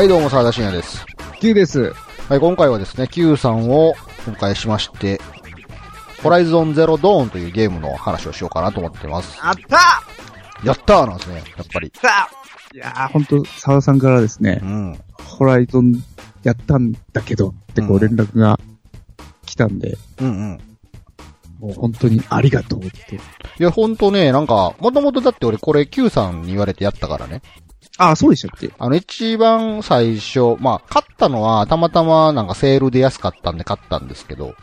はい、どうも、沢田信也です。Q です。はい、今回はですね、Q さんをお迎えしまして、ホライゾンゼロドーンというゲームの話をしようかなと思ってます。あったやったーなんですね、やっぱり。さいやー、ほんと、沢田さんからですねう、ん。ホライゾンやったんだけどってこううん連絡が来たんで、うんうん。もう本当にありがとうって。いや、ほんとね、なんか、もともとだって俺これ Q さんに言われてやったからね。あ、そうでしたっけ？あの、一番最初、まあ、買ったのは、たまたまなんかセールで安かったんで買ったんですけど、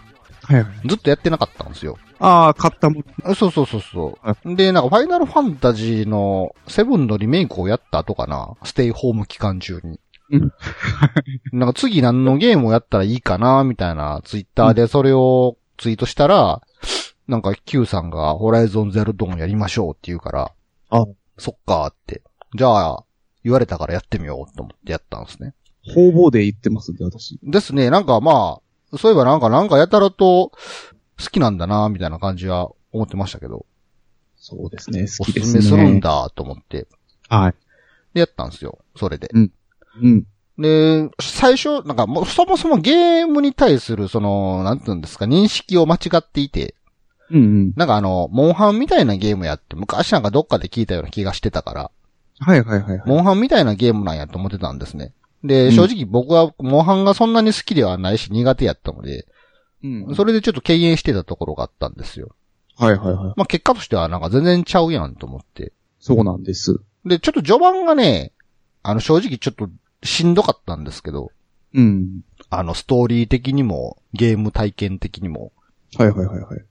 はいはい。ずっとやってなかったんですよ。ああ、買ったもん。あそうそうそうそう。で、なんか、ファイナルファンタジーのセブンのリメイクをやった後かな？ステイホーム期間中に。うん なんか次何のゲームをやったらいいかな、みたいなツイッターでそれをツイートしたら、なんか Q さんがホライゾンゼロドーンやりましょうって言うから、あそっかーって。じゃあ、言われたからやってみようと思ってやったんですね。方々で言ってますんで、私。ですね、なんかまあ、そういえばなんかなんかやたらと好きなんだな、みたいな感じは思ってましたけど、そうですね、お好きですすね。すめするんだと思って、はい。でやったんですよ、それで。うん。で、最初、なんかもうそもそもゲームに対するその、なんていうんですか、認識を間違っていて、うんうん。なんかあの、モンハンみたいなゲームやって、昔なんかどっかで聞いたような気がしてたから、はいはいはいはい。モンハンみたいなゲームなんやと思ってたんですね。うで、ん正直僕はモンハンがそんなに好きではないし苦手やったので、うん。それでちょっと敬遠してたところがあったんですよ。はいはいはい。まあ結果としてはなんか全然ちゃうやんと思って。そうなんです。で、ちょっと序盤がね、あの正直ちょっとしんどかったんですけど、うん。あのストーリー的にも、ゲーム体験的にも、はいはいはいはい。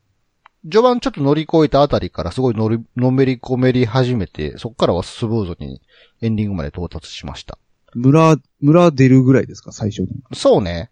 序盤ちょっと乗り越えたあたりからすごい乗り、のめり込めり始めて、そっからはスムーズにエンディングまで到達しました。村、村出るぐらいですか、最初の。そうね。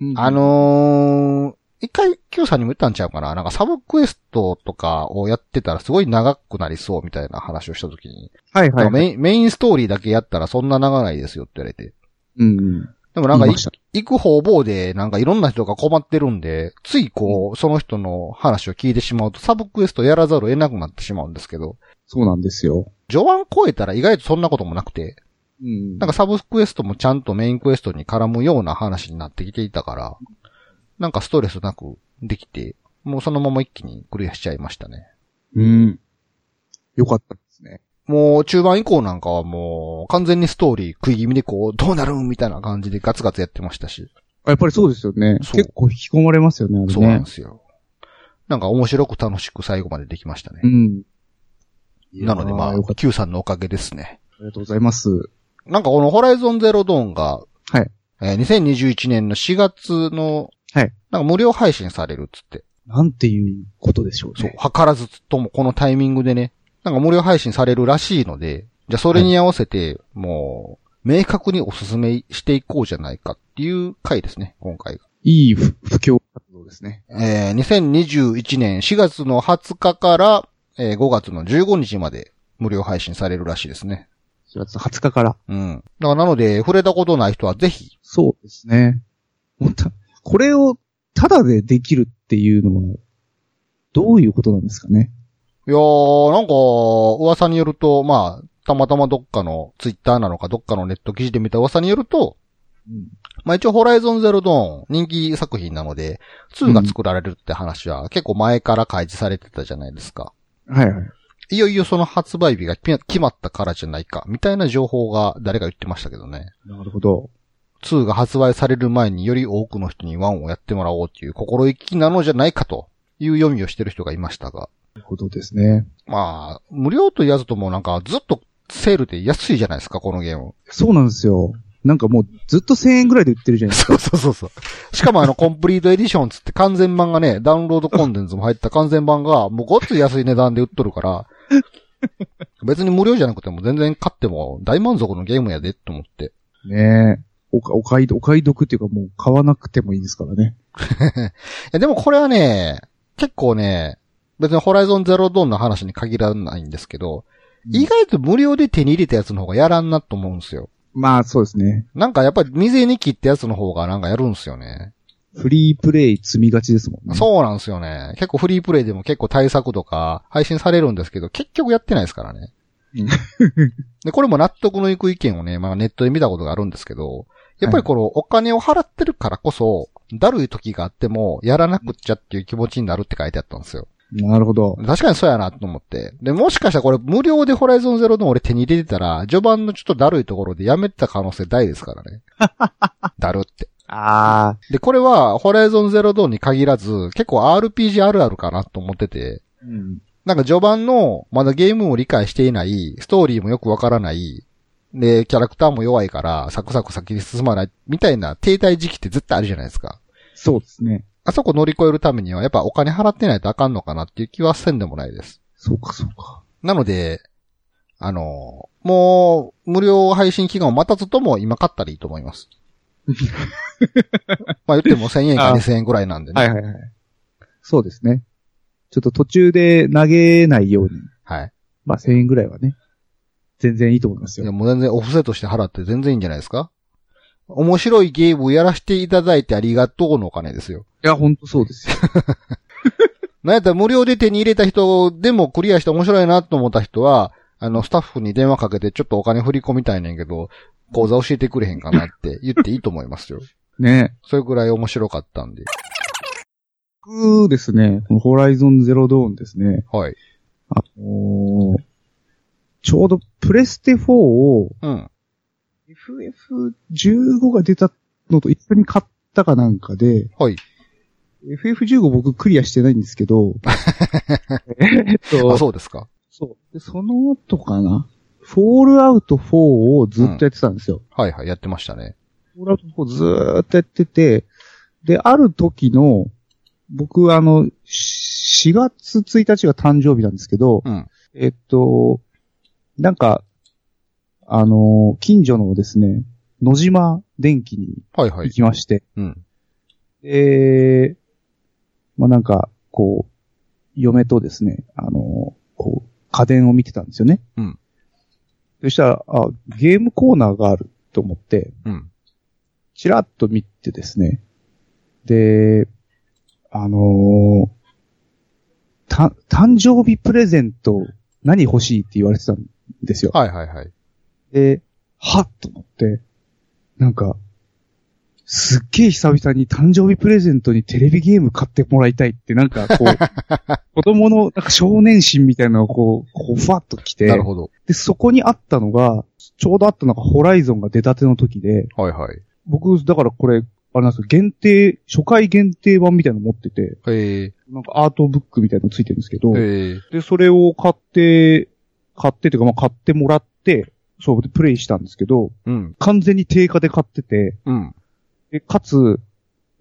うんあ、のー、一回 Q さんにも言ったんちゃうかななんかサブクエストとかをやってたらすごい長くなりそうみたいな話をしたときに、はいはい、はい。メインメインストーリーだけやったらそんな長ないですよって言われて。うんうん。でもなんか行く方々でなんかいろんな人が困ってるんで、ついこう、その人の話を聞いてしまうとサブクエストやらざるを得なくなってしまうんですけど、そうなんですよ。序盤超えたら意外とそんなこともなくて、うん。なんかサブクエストもちゃんとメインクエストに絡むような話になってきていたから、なんかストレスなくできて、もうそのまま一気にクリアしちゃいましたね。うん。よかったですね。もう中盤以降なんかはもう完全にストーリー食い気味でこう、どうなるんみたいな感じでガツガツやってましたし。あやっぱりそうですよね。結構引き込まれますよね、あれね。そうなんですよ。なんか面白く楽しく最後までできましたねう。ん。なのでまあ。Q さんのおかげですね。ありがとうございます。なんかこのホライゾンゼロドーンが、はい。えー2021年の4月の、はい。なんか無料配信されるっつって。なんていうことでしょうそうね。、図らずともこのタイミングでね、なんか無料配信されるらしいので、じゃあそれに合わせて、もう、明確におすすめしていこうじゃないかっていう回ですね、今回が。いい不不況活動ですね。えー、2021年4月の20日から、えー5月の15日まで無料配信されるらしいですね。4月20日から。うん。だからなので、触れたことない人はぜひ、そうですね。もうたこれをタダでできるっていうのは、どういうことなんですかね？いやー、なんか、噂によると、まあ、たまたまどっかのツイッターなのかどっかのネット記事で見た噂によると、うん。まあ一応ホライゾンゼロドーン人気作品なので、2が作られるって話は結構前から開示されてたじゃないですか。はいはい。いよいよその発売日が決まったからじゃないか、みたいな情報が誰か言ってましたけどね。なるほど。2が発売される前により多くの人に1をやってもらおうっていう心意気なのじゃないかという読みをしてる人がいましたが。なるほどですね。まあ、無料と言わずともなんかずっとセールで安いじゃないですか、このゲーム。そうなんですよ。なんかもうずっと1000円ぐらいで売ってるじゃないですそうそうそうそう。しかもあの、コンプリートエディションつって完全版がね、ダウンロードコンテンツも入った完全版が、もうごっつい安い値段で売っとるから、別に無料じゃなくても全然買っても大満足のゲームやで、と思って。か。ねえ。おか、お買い、お買い得っていうかもう買わなくてもいいですからね。いやでもこれはね、結構ね、別にホライゾンゼロドーンの話に限らないんですけど、意外と無料で手に入れたやつの方がやらんなと思うんですよ。まあそうですね。なんかやっぱり未に切ったやつの方がなんかやるんですよね。フリープレイ積みがちですもんね。そうなんですよね。結構フリープレイでも結構対策とか配信されるんですけど、結局やってないですからね。で、これも納得のいく意見をね、まあネットで見たことがあるんですけど、やっぱりこのお金を払ってるからこそ、だるい時があっても、やらなくっちゃっていう気持ちになるって書いてあったんですよ。なるほど。確かにそうやなと思って。で、もしかしたらこれ無料でホライゾンゼロの俺手に入れてたら、序盤のちょっとだるいところでやめてた可能性大ですからね。だるって。あで、これは、ホライゾンゼロドーンに限らず、結構 RPG あるあるかなと思ってて、あ。うん。なんか序盤の、まだゲームを理解していない、ストーリーもよくわからない、で、キャラクターも弱いから、サクサク先に進まない、みたいな停滞時期って絶対あるじゃないですか。そうですね。あそこ乗り越えるためには、やっぱお金払ってないとあかんのかなっていう気はせんでもないです。そうか、そうか。なので、あの、もう、無料配信期間を待たずとも今買ったらいいと思います。まあ言っても1000円かあ2000円ぐらいなんでね。はいはいはい。そうですね。ちょっと途中で投げないように、はい。まあ1000円ぐらいはね、全然いいと思いますいや、よ。もう全然オフセとして払って全然いいんじゃないですか面白いゲームをやらせていただいてありがとうのお金ですよ。いや、ほんとそうですよ。なんやったら無料で手に入れた人でもクリアして面白いなと思った人は、あの、スタッフに電話かけてちょっとお金振り込みたいねんけど、口座教えてくれへんかなって言っていいと思いますよ。ねそれぐらい面白かったんで。僕ですね、このホライゾンゼロドーンですね、はい。あのーちょうどプレステ4をうん。FF15 が出たのと一緒に買ったかなんかで、はい。FF15 僕クリアしてないんですけど、えっと、あ、そうですか。そう。で、その後かな？フォールアウト4をずっとやってたんですよ。はいはい、やってましたね。フォールアウト4ずーっとやってて、で、ある時の、僕あの、し4月1日が誕生日なんですけど、うん。えっと、なんか、あの、近所のですね、野島電機に行はいはい。きまして、うん。で、まあ、なんか、こう、嫁とですね、あの、こう、家電を見てたんですよね。うん。そしたら、あ、ゲームコーナーがあると思って、うん。チラッと見てですね。で、あのーた、誕生日プレゼント何欲しいって言われてたんですよ。はいはいはい。で、はっと思って、なんか、すっげえ久々に誕生日プレゼントにテレビゲーム買ってもらいたいって、なんかこう、子供のなんか少年心みたいなのがこう、こう、ふわっと来て、なるほど。で、そこにあったのが、ちょうどあったのがホライゾンが出たての時で、はいはい。僕、だからこれ、あれなんですよ、限定、初回限定版みたいなの持ってて、へえなんかアートブックみたいなのついてるんですけど、へえで、それを買って、買ってというか、まあ、買ってもらって、そう、で、プレイしたんですけど、うん。完全に定価で買ってて、うん。でかつ、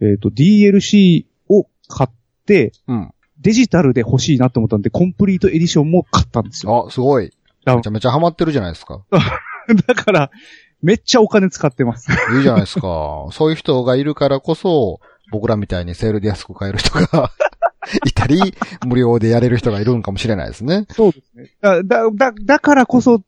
えっ、と、DLC を買って、うん。デジタルで欲しいなと思ったんで、コンプリートエディションも買ったんですよ。あ、すごい。あめちゃめちゃハマってるじゃないですか。だから、めっちゃお金使ってます。いいじゃないですか。そういう人がいるからこそ、僕らみたいにセールで安く買える人が いたり、無料でやれる人がいるんかもしれないですね。そうですね。だ、だ、だ、だからこそ、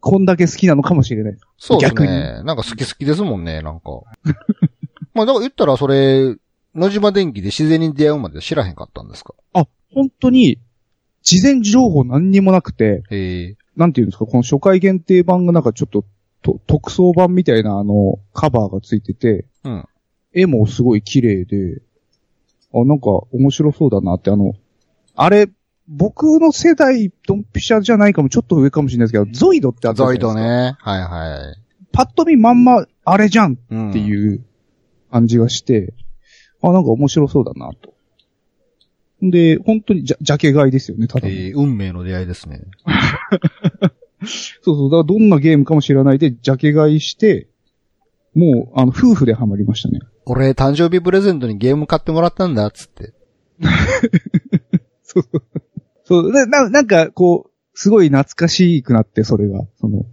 こんだけ好きなのかもしれない。そうです逆ね。なんか好き好きですもんね、なんか。まあ、だから言ったらそれ、野島電機で自然に出会うまで知らへんかったんですか？あ、本当に、事前情報何にもなくて、へえ。なんていうんですか、この初回限定版がなんかちょっと、と特装版みたいなあの、カバーがついてて、うん。絵もすごい綺麗で、あ、なんか面白そうだなって、あの、あれ、僕の世代、ドンピシャじゃないかも、ちょっと上かもしれないですけど、ゾイドってあったじゃなゾイいですか。ド。ね。はいはい。パッと見まんま、あれじゃん。っていう感じがして、あ、なんか面白そうだなと。で、本当にジャジャケ買いですよね、ただの。えー運命の出会いですね。そうそう、だからどんなゲームかも知らないで、ジャケ買いして、もう、あの、夫婦でハマりましたね。俺、誕生日プレゼントにゲーム買ってもらったんだ、つって。そうそう。そう、な、ななんか、こう、すごい懐かしくなって、それが。その、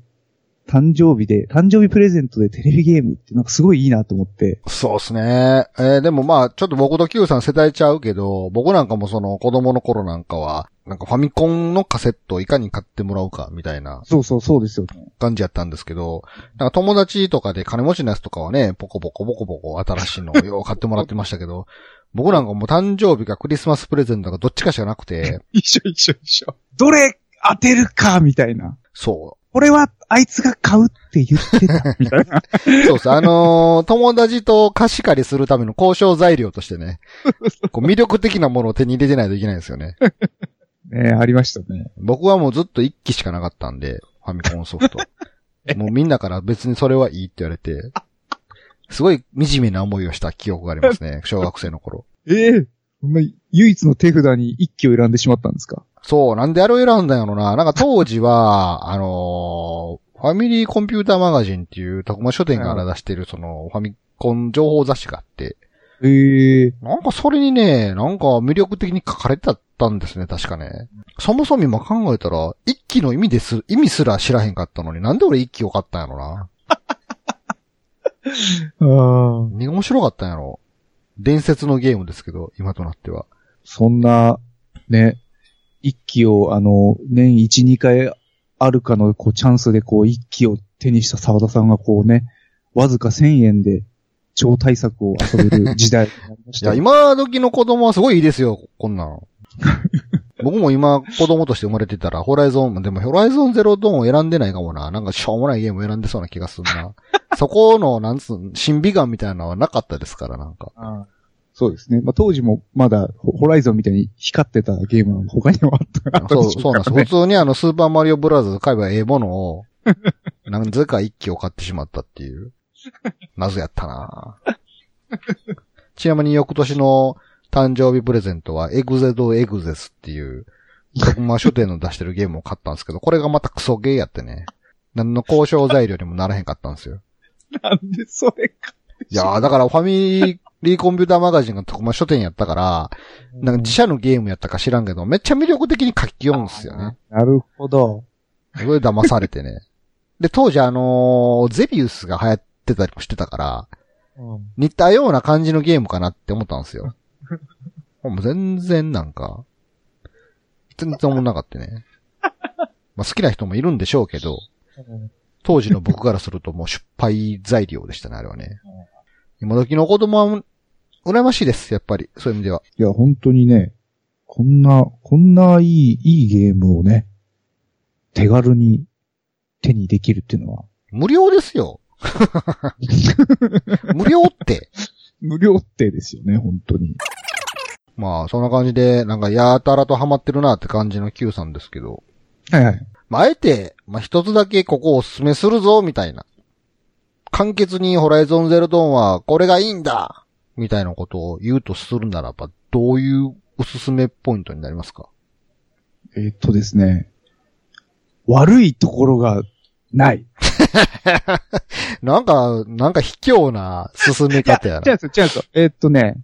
誕生日で、誕生日プレゼントでテレビゲームってなんかすごいいいなと思って。そうっすね。えーでもまあ、ちょっと僕と Q さん世代ちゃうけど、僕なんかもその子供の頃なんかは、なんかファミコンのカセットをいかに買ってもらうか、みたいなそうそう、そうですよね。感じやったんですけど、なんか友達とかで金持ちのやつとかはね、ポコポコポコポコ新しいのをよう買ってもらってましたけど、僕なんかもう誕生日かクリスマスプレゼントがどっちかしかなくて、一緒一緒一緒。どれ当てるかみたいな。そこれはあいつが買うって言ってた、みたいな。う。そうそう。あのー友達と貸し借りするための交渉材料としてね、こう魅力的なものを手に入れてないといけないんですよね。ねありましたね。僕はもうずっと1機しかなかったんで、ファミコンソフト。もうみんなから別にそれはいいって言われて、すごい惨めな思いをした記憶がありますね、小学生の頃。ええそんな唯一の手札に一機を選んでしまったんですか？そう、なんであれを選んだんやろな。なんか当時は、あのーファミリーコンピューターマガジンっていう、徳間書店から出してるその、ファミコン情報雑誌があって、ええなんかそれにね、なんか魅力的に書かれてたんですね、確かね。そもそも今考えたら、一機の意味です、意味すら知らへんかったのに、なんで俺一機を買ったんやろな。ああ。何が面白かったんやろ。伝説のゲームですけど、今となっては。そんな、ね、一機を、あの、年一、二回あるかの、こう、チャンスで、こう、一機を手にした沢田さんが、こうね、わずか千円で、超大作を遊べる時代になりまし いや。今時の子供はすごいいいですよ、こんなの。僕も今子供として生まれてたら、ホライゾン、でもホライゾンゼロドーンを選んでないかもな。なんかしょうもないゲームを選んでそうな気がするな。そこの、なんつう、審美眼みたいなのはなかったですから、なんか。そうですね。まあ、当時もまだホホライゾンみたいに光ってたゲームは他にもあったそう、そうなんです。普通にあの、スーパーマリオブラザーズ買えばええものを、なんぜか一機を買ってしまったっていう。謎やったなちなみに翌年の誕生日プレゼントは、エグゼドエグゼスっていう、徳間書店の出してるゲームを買ったんですけど、これがまたクソゲーやってね。何の交渉材料にもならへんかったんですよ。なんでそれか。いやー、だからファミリーコンピューターマガジンが徳間書店やったから、なんか自社のゲームやったか知らんけど、めっちゃ魅力的に書き読むんですよね。なるほど。それで騙されてね。で、当時あのーゼビウスが流行ってたりもしてたから、似たような感じのゲームかなって思ったんですよ。もう全然なんか、全然思んなかったね。まあ好きな人もいるんでしょうけど、当時の僕からするともう失敗材料でしたね、あれはね。今時の子供は、羨ましいです、やっぱり。そういう意味では。いや、本当にね、こんな、こんないい、いいゲームをね、手軽に手にできるっていうのは、無料ですよ。無料って。無料ってですよね、本当に。まあ、そんな感じで、なんか、やたらとハマってるなって感じの Q さんですけど。はいはい。まあ、あえて、まあ、一つだけここをおすすめするぞ、みたいな。簡潔にホライゾンゼロドーンはこれがいいんだみたいなことを言うとするならば、どういうおすすめポイントになりますか？えーっとですね、悪いところがない。なんか、なんか卑怯な進め方やな。違うんですよ、違うんですよ。えーっとね、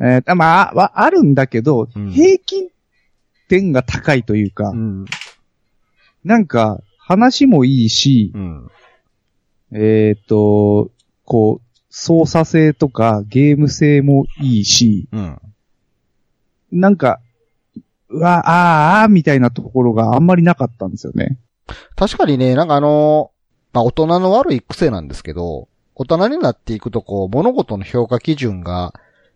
えーあまあ、は、あるんだけど、うん平均点が高いというか、うん。なんか、話もいいしう、ん。えーっと、こう、操作性とかゲーム性もいいし、うん。なんか、うわ、あーあーみたいなところがあんまりなかったんですよね。確かにね、なんかあの、まあ、大人の悪い癖なんですけど、大人になっていくとこう、物事の評価基準が、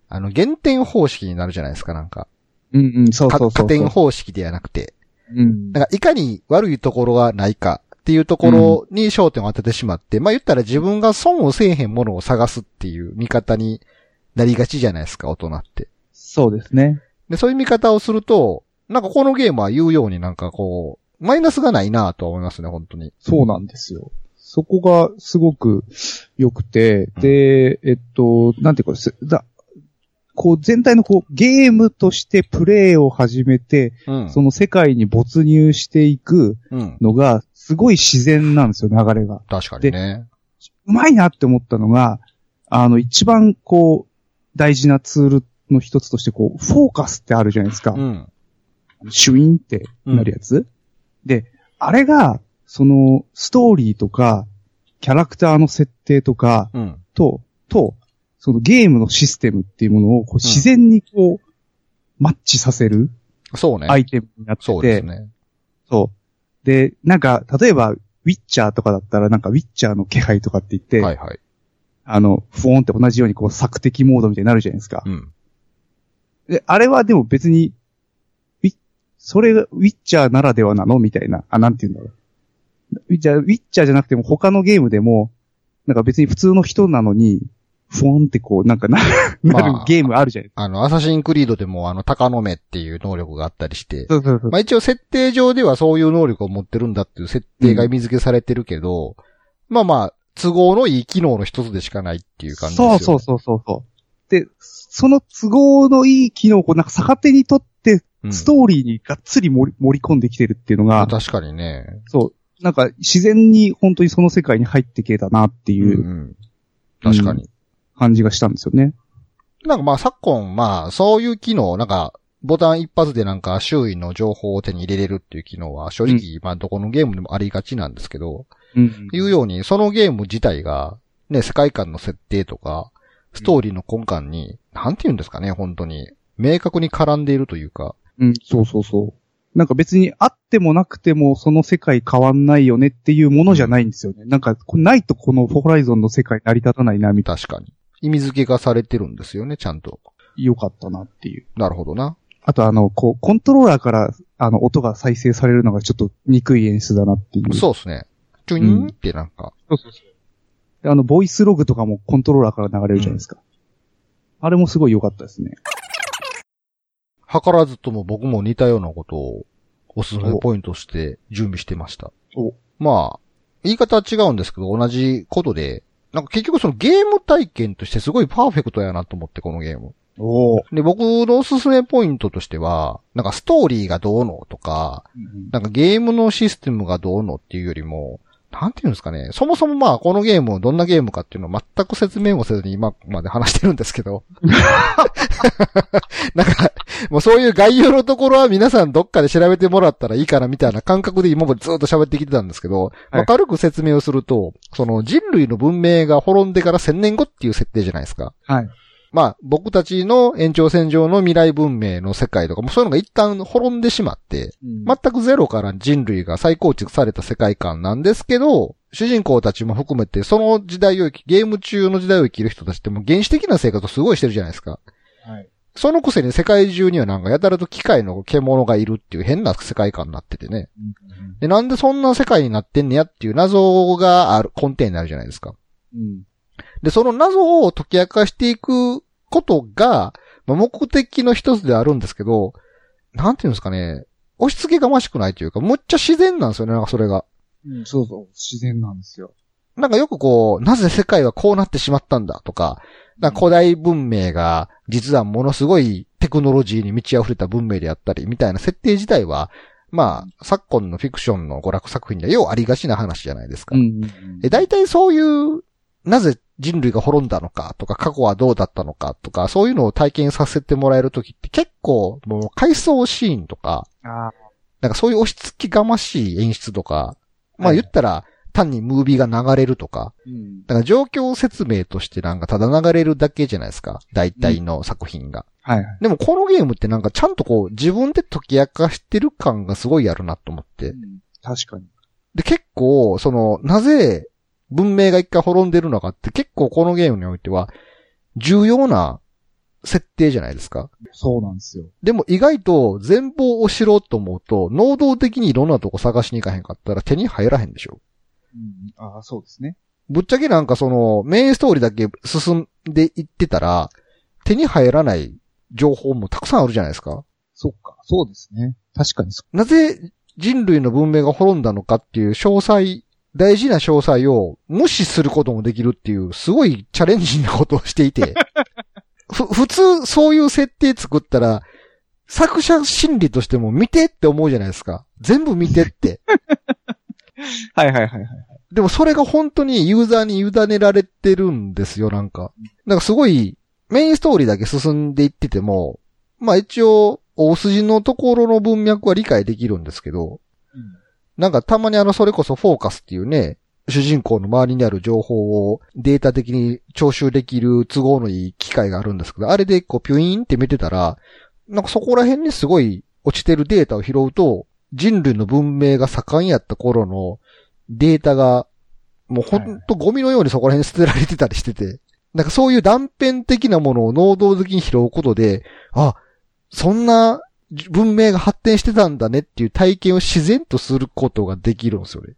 あの、減点方式になるじゃないですか、なんか。うんうん、そうかそうそうそう。加点方式ではなくて。うん。なんか、いかに悪いところがないかっていうところに焦点を当ててしまって、まあ言ったら自分が損をせえへんものを探すっていう見方になりがちじゃないですか、大人って。そうですね。で、そういう見方をすると、なんかこのゲームは言うようになんかこう、マイナスがないなとは思いますね、本当に。そうなんですよ。そこがすごく良くて、で、えっと、なんていうか、すだこう全体のこうゲームとしてプレイを始めて、うん。その世界に没入していくうん。のがすごい自然なんですよ、流れが。確かにね。うまいなって思ったのが、あの、一番こう、大事なツールの一つとして、こう、フォーカスってあるじゃないですか。うん。シュイーンってなるやつ、で、あれが、その、ストーリーとか、キャラクターの設定とか、うん。と、と、そのゲームのシステムっていうものをこう自然にこう、マッチさせるそうね。アイテムになってて、そうですね。そう。で、なんか、例えば、ウィッチャーとかだったら、なんか、ウィッチャーの気配とかって言って、はいはい。あの、フォーンって同じようにこう、索敵モードみたいになるじゃないですか。うん。で、あれはでも別に、ウィそれがウィッチャーならではなのみたいな。あ、なんて言うんだろう。じゃあ、ウィッチャーじゃなくても他のゲームでも、なんか別に普通の人なのに、ふわんってこう、なんかな、まあなるゲームあるじゃないですか。あの、アサシンクリードでもあの、鷹の目っていう能力があったりして、そうそうそう。まあ一応設定上ではそういう能力を持ってるんだっていう設定が意味付けされてるけど、まあまあ、都合のいい機能の一つでしかないっていう感じですよね。そうそうそうそう。で、その都合のいい機能をこうなんか逆手にとって、うんストーリーにがっつり盛り盛り込んできてるっていうのが、確かにね。そう、なんか自然に本当にその世界に入ってけたなっていううんうん。確かに。感じがしたんですよね。なんかまあ昨今、まあそういう機能、なんかボタン一発でなんか周囲の情報を手に入れれるっていう機能は正直、まあどこのゲームでもありがちなんですけど、うん。いうようにそのゲーム自体が、ね、世界観の設定とか、ストーリーの根幹に、なんて言うんですかね、本当に。明確に絡んでいるというか、うん、そうそうそう。なんか別にあってもなくてもその世界変わんないよねっていうものじゃないんですよね。なんか、これないとこのホライゾンの世界成り立たないな、みたい確かに。意味付けがされてるんですよね、ちゃんと。な。よかったなっていう。なるほどな。あとあの、こう、コントローラーから、あの、音が再生されるのがちょっと憎い演出だなっていう。そうですね。チュイーンってなんか、そうそうそう。であの、ボイスログとかもコントローラーから流れるじゃないですか。あれもすごい良かったですね。図らずとも僕も似たようなことをおすすめポイントとして準備してました。おまあ、言い方は違うんですけど、同じことで、なんか結局そのゲーム体験としてすごいパーフェクトやなと思って、このゲーム。おで、僕のおすすめポイントとしては、なんかストーリーがどうのとか、なんかゲームのシステムがどうのっていうよりも、なんていうんですかね。そもそもまあ、このゲームをどんなゲームかっていうのを全く説明もせずに今まで話してるんですけど。なんか、もうそういう概要のところは皆さんどっかで調べてもらったらいいかなみたいな感覚で今までずっと喋ってきてたんですけど、まあ軽く説明をすると、その人類の文明が滅んでから千年後っていう設定じゃないですか。はい。まあ、僕たちの延長線上の未来文明の世界とかもそういうのが一旦滅んでしまって、ま、全くゼロから人類が再構築された世界観なんですけど、主人公たちも含めて、その時代を生き、ゲーム中の時代を生きる人たちってもう原始的な生活をすごいしてるじゃないですか。はい。そのくせに世界中にはなんかやたらと機械の獣がいるっていう変な世界観になっててね。で、なんでそんな世界になってんねやっていう謎がある、根底になるじゃないですか。うん。で、その謎を解き明かしていくことが、まあ、目的の一つであるんですけど、なんていうんですかね、押し付けがましくないというか、むっちゃ自然なんですよね、なんかそれが。うん、そうそう。自然なんですよ。なんかよくこう、なぜ世界はこうなってしまったんだとか、か古代文明が実はものすごいテクノロジーに満ち溢れた文明であったり、みたいな設定自体は、まあ、昨今のフィクションの娯楽作品にはようありがちな話じゃないですか。ん。え、大体そういう、なぜ人類が滅んだのかとか、過去はどうだったのかとか、そういうのを体験させてもらえるときって結構、もう回想シーンとか、あなんかそういう押し付きがましい演出とか、まあはい言ったら、単にムービーが流れるとか、うん。だから状況説明としてなんかただ流れるだけじゃないですか。大体の作品が。はいはい。でもこのゲームってなんかちゃんとこう自分で解き明かしてる感がすごいあるなと思って。確かに。で、結構、その、なぜ文明が一回滅んでるのかって結構このゲームにおいては重要な設定じゃないですか。そうなんですよ。でも意外と全貌を知ろうと思うと、能動的にいろんなとこ探しに行かへんかったら手に入らへんでしょ。うん。ああ、そうですね。ぶっちゃけなんかその、メインストーリーだけ進んでいってたら、手に入らない情報もたくさんあるじゃないですか。そっか。そうですね。確かにそなぜ人類の文明が滅んだのかっていう詳細、大事な詳細を無視することもできるっていう、すごいチャレンジなことをしていて、ふ、普通そういう設定作ったら、作者心理としても見てって思うじゃないですか。全部見てって。はいはいはいはい。でもそれが本当にユーザーに委ねられてるんですよ、なんか。なんかすごい、メインストーリーだけ進んでいってても、まあ一応、大筋のところの文脈は理解できるんですけど、なんかたまにあの、それこそフォーカスっていうね、主人公の周りにある情報をデータ的に徴収できる都合のいい機械があるんですけど、あれでこうピュイーンって見てたら、なんかそこら辺にすごい落ちてるデータを拾うと、人類の文明が盛んやった頃のデータが、もうほんとゴミのようにそこら辺に捨てられてたりしてて、なんかそういう断片的なものを能動的に拾うことで、あ、そんな文明が発展してたんだねっていう体験を自然とすることができるんですよね。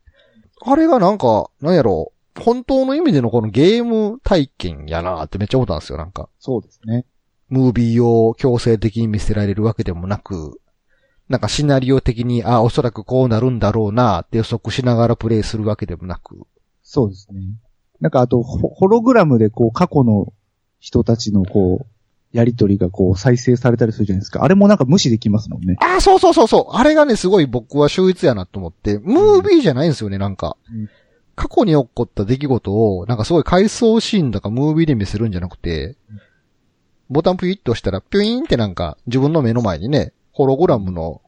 あれがなんか、なんやろう、本当の意味でのこのゲーム体験やなってめっちゃ思ったんですよ、なんか。そうですね。ムービーを強制的に見せられるわけでもなく、なんかシナリオ的に、あ、おそらくこうなるんだろうなって予測しながらプレイするわけでもなく。そうですね。なんかあと、ホホログラムでこう過去の人たちのこう、やりとりがこう再生されたりするじゃないですか。あれもなんか無視できますもんね。あ、そうそうそうそう。あれがね、すごい僕は秀逸やなと思って、ムービーじゃないんですよね、なんか。うん過去に起こった出来事を、なんかすごい回想シーンとかムービーで見せるんじゃなくて、ボタンピュイッと押したら、ピュイーンってなんか自分の目の前にね、ホログラムの、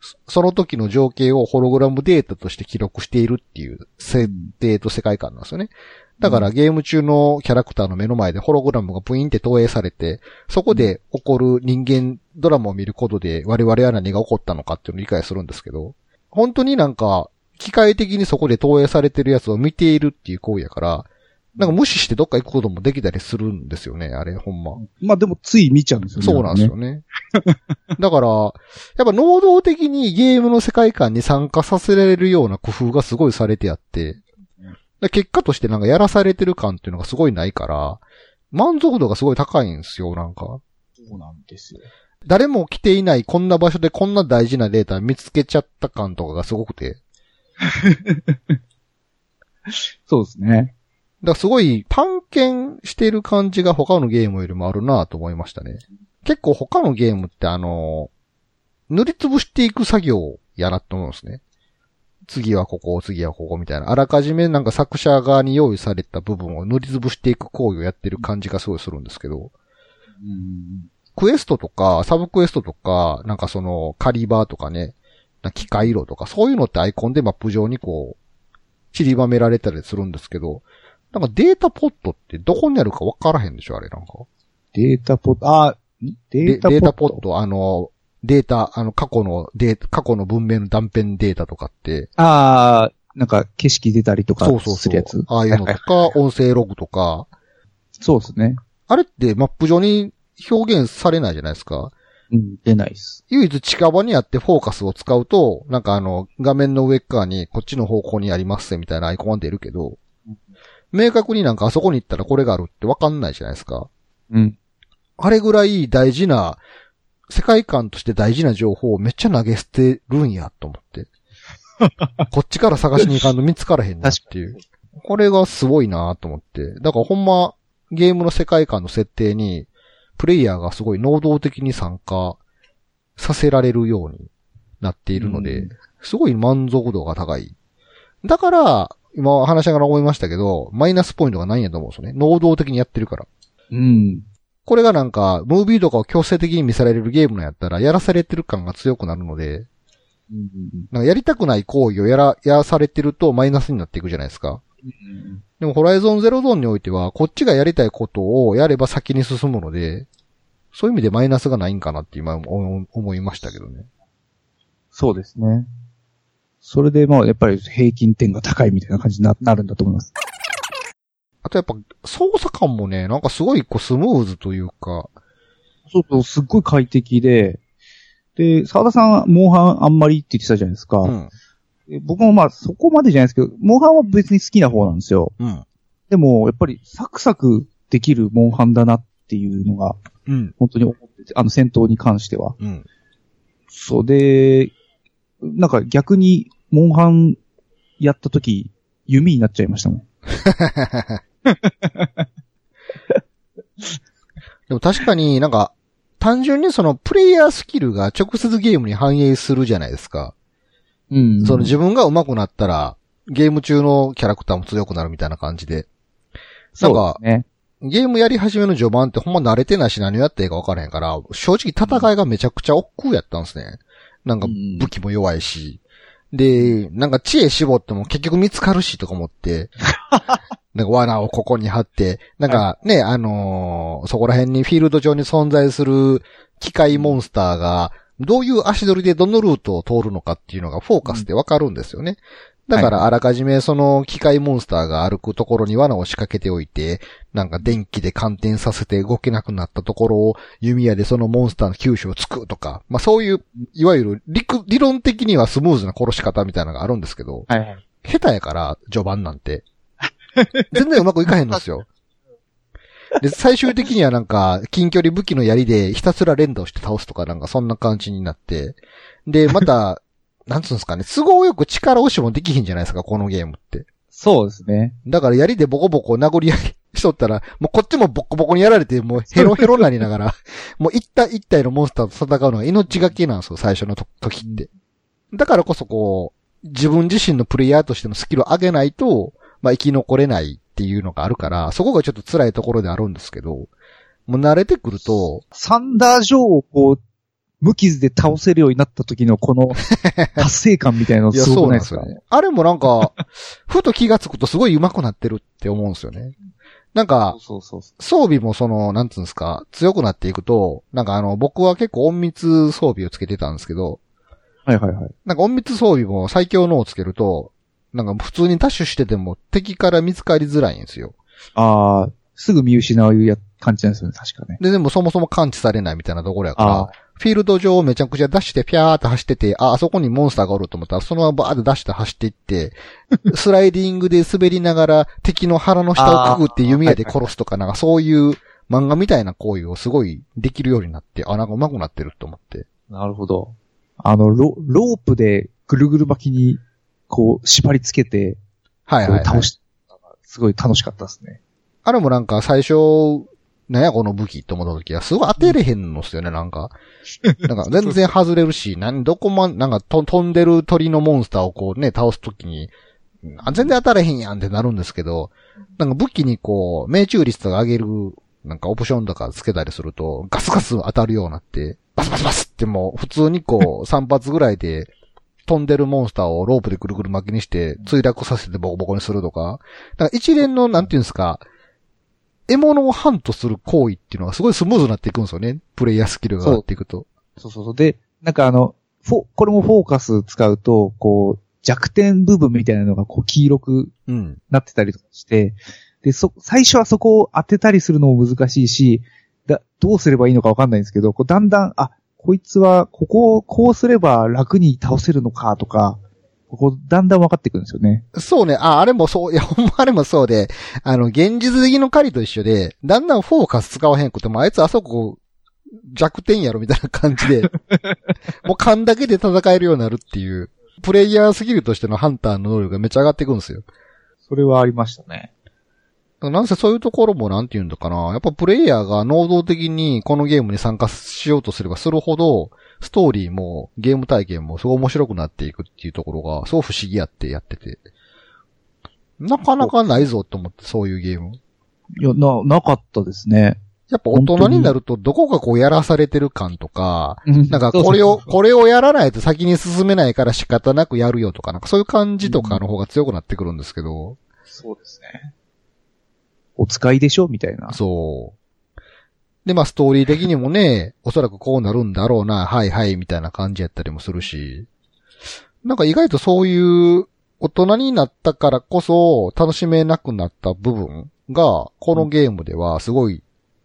そその時の情景をホログラムデータとして記録しているっていう設定と世界観なんですよね。だからゲーム中のキャラクターの目の前でホログラムがプイーンって投影されて、そこで起こる人間ドラマを見ることで我々は何が起こったのかっていうのを理解するんですけど、本当になんか機械的にそこで投影されてるやつを見ているっていう行為やから、なんか無視してどっか行くこともできたりするんですよね、あれほんま。まあでもつい見ちゃうんですよね。そうなんですよね。だから、やっぱ能動的にゲームの世界観に参加させられるような工夫がすごいされてあって、で結果としてなんかやらされてる感っていうのがすごいないから、満足度がすごい高いんですよ、なんか。そうなんですよ。誰も来ていないこんな場所でこんな大事なデータ見つけちゃった感とかがすごくて。そうですね。だからすごい探検してる感じが他のゲームよりもあるなと思いましたね。結構他のゲームってあの、塗りつぶしていく作業やなと思うんですね。次はここ、次はここみたいな。あらかじめなんか作者側に用意された部分を塗りつぶしていく行為をやってる感じがすごいするんですけど、うん。クエストとか、サブクエストとか、なんかその、カリバーとかね、な機械色とか、そういうのってアイコンでマップ上にこう、散りばめられたりするんですけど、なんかデータポットってどこにあるかわからへんでしょあれなんか。データポット、あ、んデでータポット。データポット、あの、データ、あの、過去のデータ、過去の文明の断片データとかって、ああ、なんか景色出たりとかそうそうそうするやつ。。ああいうのとか、音声ログとか、そうですね。あれってマップ上に表現されないじゃないですか。うん、出ないです。唯一近場にあってフォーカスを使うと、なんかあの、画面の上側にこっちの方向にありますぜみたいなアイコンが出るけど、明確になんかあそこに行ったらこれがあるってわかんないじゃないですか。うん。あれぐらい大事な、世界観として大事な情報をめっちゃ投げ捨てるんやと思って。こっちから探しに行かんと見つからへんなっていう。これがすごいなと思って。だからほんま、ゲームの世界観の設定に、プレイヤーがすごい能動的に参加させられるようになっているので、うんすごい満足度が高い。だから、今話しながら思いましたけど、マイナスポイントがないんやと思うんですよね。能動的にやってるから。うん。これがなんか、ムービーとかを強制的に見せられるゲームのやったら、やらされてる感が強くなるので、うん。なんかやりたくない行為をやら、やらされてるとマイナスになっていくじゃないですか。うん。でも、ホライゾンゼロゾーンにおいては、こっちがやりたいことをやれば先に進むので、そういう意味でマイナスがないんかなって今思思いましたけどね。そうですね。それで、まあ、やっぱり平均点が高いみたいな感じにななるんだと思います。あとやっぱ、操作感もね、なんかすごいこうスムーズというか、そうそう、すっごい快適で、で、沢田さん、モンハンあんまりって言ってたじゃないですか。うん、で僕もまあ、そこまでじゃないですけど、モンハンは別に好きな方なんですよ。うん、でも、やっぱりサクサクできるモンハンだなっていうのが、うん、本当に思ってて、あの戦闘に関しては。うん。そうで、なんか逆に、モンハンやった時、弓になっちゃいましたもん。でも確かになんか、単純にそのプレイヤースキルが直接ゲームに反映するじゃないですか。うんその自分が上手くなったら、ゲーム中のキャラクターも強くなるみたいな感じで。なんかそうですね。ゲームやり始めの序盤ってほんま慣れてないし何をやっていいか分からへんから、正直戦いがめちゃくちゃ億劫やったんですね。なんかうん武器も弱いし。で、なんか知恵絞っても結局見つかるしとか思って、なんか罠をここに貼って、なんかね、あのーそこら辺にフィールド上に存在する機械モンスターが、どういう足取りでどのルートを通るのかっていうのがフォーカスでわかるんですよね。だからあらかじめその機械モンスターが歩くところに罠を仕掛けておいて、なんか電気で感電させて動けなくなったところを弓矢でそのモンスターの急所をつくとか、まあそういう、いわゆる理理論的にはスムーズな殺し方みたいなのがあるんですけど、はいはい。下手やから、序盤なんて。全然うまくいかへんのですよ。で、最終的にはなんか、近距離武器の槍でひたすら連打をして倒すとかなんかそんな感じになって。で、また、なんつうんですかね、都合よく力押しもできひんじゃないですか、このゲームって。そうですね。だから槍でボコボコ殴り合いしとったら、もうこっちもボコボコにやられて、もうヘロヘロになりながら、もう一体一体のモンスターと戦うのが命がけなんですよ、最初のと時って。だからこそこう、自分自身のプレイヤーとしてのスキルを上げないと、まあ生き残れないっていうのがあるから、そこがちょっと辛いところであるんですけど、もう慣れてくると、サンダージョーをこう、無傷で倒せるようになった時のこの 達成感みたいなのすごくなですか？ないんですよね。あれもなんか、ふと気がつくとすごい上手くなってるって思うんですよね。なんか、そうそうそう。装備もその、なんつうんですか、強くなっていくと、なんかあの、僕は結構隠密装備をつけてたんですけど、はいはいはい。なんか隠密装備も最強のをつけると、なんか普通にダッシュしてても敵から見つかりづらいんですよ。ああ、すぐ見失うや感じなんですよね、確かね。で、でもそもそも感知されないみたいなところやからあ、フィールド上をめちゃくちゃダッシュでピャーって走ってて、あ、あそこにモンスターがおると思ったら、そのままバーってダッシュで走っていって、スライディングで滑りながら敵の腹の下をくぐって弓矢で殺すとか、なんかそういう漫画みたいな行為をすごいできるようになって、あ、なんか上手くなってると思って。なるほど。あの、ロ、ロープでぐるぐる巻きに、こう、縛り付けて、はいはい、はい。倒し、すごい楽しかったですね。あれもなんか最初、なんやこの武器って思った時は、すごい当てれへんのっすよね、なんか。なんか全然外れるし、なん、どこも、なんかと飛んでる鳥のモンスターをこうね、倒す時に、あ全然当たれへんやんってなるんですけど、なんか武器にこう、命中率とか上げる、なんかオプションとかつけたりすると、ガスガス当たるようになって、バスバスバスってもう普通にこう、3発ぐらいで、飛んでるモンスターをロープでぐるぐる巻きにして、墜落させてボコボコにするとか、なんか一連の、なんていうんですか、獲物をハントする行為っていうのがすごいスムーズになっていくんですよね。プレイヤースキルが上がっていくと。そうそうそう。で、なんかあの、フォ、これもフォーカス使うと、こう、弱点部分みたいなのがこう黄色くうん。なってたりとかして、で、そ、最初はそこを当てたりするのも難しいし、だ、どうすればいいのかわかんないんですけど、こうだんだん、あ、こいつは、ここをこうすれば楽に倒せるのかとか、ここだんだん分かってくるんですよね。そうね。あ、あれもそう、いや、ほんまあれもそうで、あの、現実的の狩りと一緒で、だんだんフォーカス使わへんくても、あいつあそこ弱点やろみたいな感じで、もう勘だけで戦えるようになるっていう、プレイヤースキルとしてのハンターの能力がめっちゃ上がっていくんですよ。それはありましたね。なんせそういうところもなんて言うんだかな。やっぱプレイヤーが能動的にこのゲームに参加しようとすればするほど、ストーリーもゲーム体験もすごい面白くなっていくっていうところが、すごい不思議やってやってて。なかなかないぞと思って、そういうゲーム。いや、な、なかったですね。やっぱ大人になるとどこかこうやらされてる感とか、ななんかこれを、これをやらないと先に進めないから仕方なくやるよとか、なんかそういう感じとかの方が強くなってくるんですけど、そうですね。お使いでしょ？みたいな。そう。で、まあストーリー的にもね、おそらくこうなるんだろうな、はいはい、みたいな感じやったりもするし、なんか意外とそういう大人になったからこそ楽しめなくなった部分が、このゲームではすごい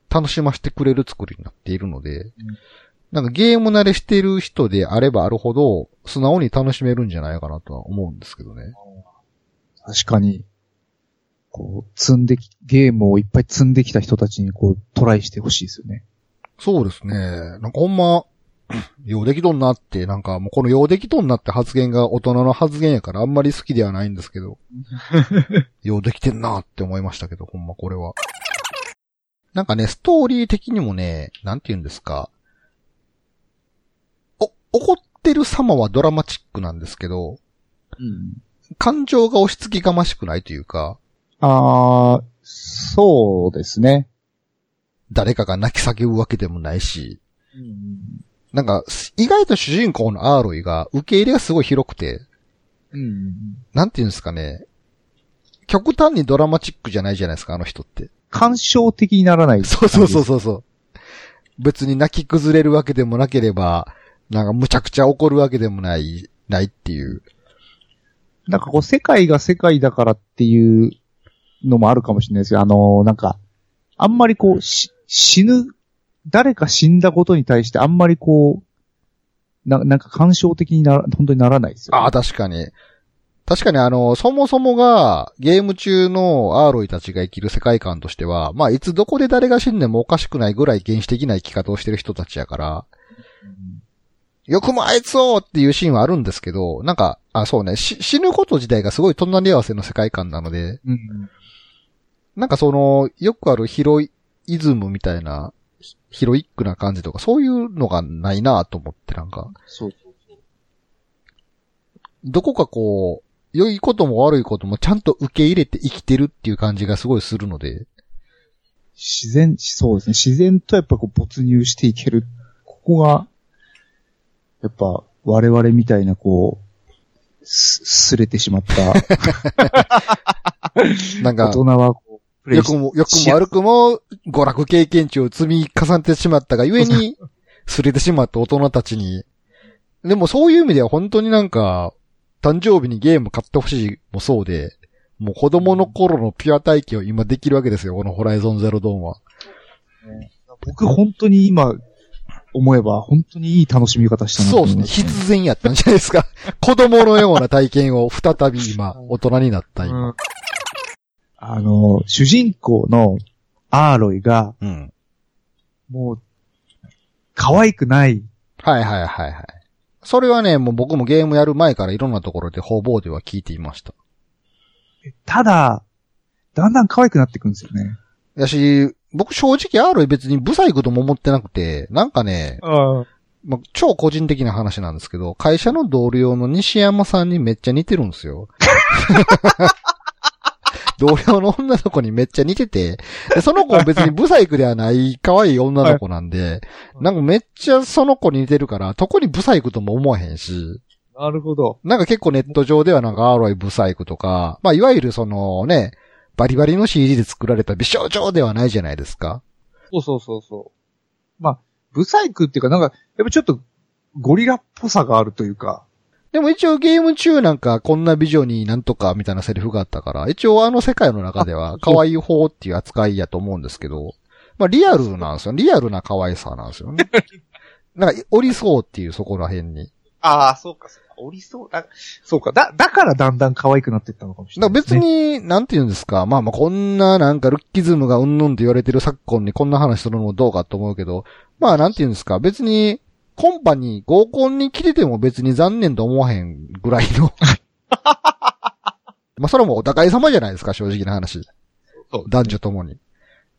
楽しませてくれる作りになっているので、なんかゲーム慣れしてる人であればあるほど、素直に楽しめるんじゃないかなとは思うんですけどね。確かに、こう、積んでき、ゲームをいっぱい積んできた人たちにこう、トライしてほしいですよね。そうですね。なんかほんま、ようできとんなって、なんかもうこのようできとんなって発言が大人の発言やからあんまり好きではないんですけど、ようできてんなって思いましたけど、ほんまこれは。なんかね、ストーリー的にもね、なんて言うんですか。お、怒ってる様はドラマチックなんですけど、うん。感情が押し付けがましくないというか、あー、そうですね。誰かが泣き叫ぶわけでもないし、うん。なんか、意外と主人公のアーロイが受け入れがすごい広くて、うん。なんて言うんですかね。極端にドラマチックじゃないじゃないですか、あの人って。感傷的にならない。そうそうそうそうそう。別に泣き崩れるわけでもなければ、なんかむちゃくちゃ怒るわけでもない、ないっていう。なんかこう、世界が世界だからっていうのもあるかもしれないですよ。あの、なんか、あんまりこう、し死ぬ、誰か死んだことに対してあんまりこう、な、なんか感傷的になら、本当にならないですよ、ああ、確かに。確かにあの、そもそもがゲーム中のアーロイたちが生きる世界観としては、まあいつどこで誰が死んでもおかしくないぐらい原始的な生き方をしてる人たちやから、よくもあいつをっていうシーンはあるんですけど、なんか、あ、そうね、し死ぬこと自体がすごい隣り合わせの世界観なので、うん。なんかその、よくあるヒロイズムみたいな、ヒヒロイックな感じとか、そういうのがないなと思って、なんか、そう。どこかこう、良いことも悪いこともちゃんと受け入れて生きてるっていう感じがすごいするので、自然、そうですね。自然とやっぱこう没入していける。ここが、やっぱ我々みたいなこう、す、すれてしまった なんか、大人はプレイし良くも、良くも悪くも、娯楽経験値を積み重ねてしまったがゆえに、すれてしまった大人たちに。でもそういう意味では本当になんか、誕生日にゲーム買ってほしいもそうで、もう子供の頃のピュア体験を今できるわけですよ、このホライゾンゼロドーンは。僕本当に今思えば本当にいい楽しみ方したそうですね。必然やったんじゃないですか。子供のような体験を再び今、大人になった今。あの、主人公のアーロイが、うん。もう、可愛くない。はいはいはいはい。それはね、もう僕もゲームやる前からいろんなところで方々では聞いていました。ただ、だんだん可愛くなっていくんですよね。やし、僕正直アーロイ別にブサイクとも思ってなくて、なんかね、あまあ、超個人的な話なんですけど、会社の同僚の西山さんにめっちゃ似てるんですよ。同僚の女の子にめっちゃ似てて、でその子も別にブサイクではない可愛い女の子なんで、なんかめっちゃその子に似てるから、特にブサイクとも思わへんし、なるほど。なんか結構ネット上ではなんかアーロイブサイクとか、まあいわゆるそのね、バリバリの CG で作られた美少女ではないじゃないですか。そうそうそうそう。まあ、ブサイクっていうかなんか、やっぱちょっとゴリラっぽさがあるというか。でも一応ゲーム中なんかこんな美女になんとかみたいなセリフがあったから、一応あの世界の中では 可愛い方っていう扱いやと思うんですけど、まあリアルなんですよ。リアルな可愛さなんですよね。なんか、おりそうっていうそこら辺に。ああ、そうか、そうか。おりそう。あそうか。だ、だからだんだん可愛くなっていったのかもしれないね。別に、なんて言うんですか。まあまあこんななんかルッキズムがうんぬんって言われてる昨今にこんな話するのもどうかと思うけど、まあなんて言うんですか。別に、コンパに合コンに来てても別に残念と思わへんぐらいの。まあそれもお互い様じゃないですか、正直な話。男女ともに。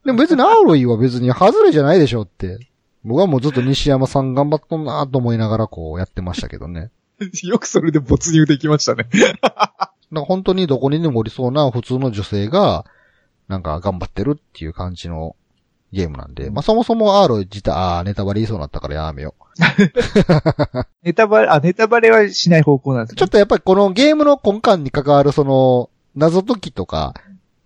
でも別にアーロイは別に外れじゃないでしょって。僕はもうずっと西山さん頑張っとんなと思いながらこうやってましたけどね。よくそれで没入できましたね。なんか本当にどこにでもおりそうな普通の女性が、なんか頑張ってるっていう感じのゲームなんで、まあそもそもアーロイ自体、あーネタバレ言いそうになったからやめよ ネタバレ、あ、ネタバレはしない方向なんですう。ね。ちょっとやっぱりこのゲームの根幹に関わるその、謎解きとか、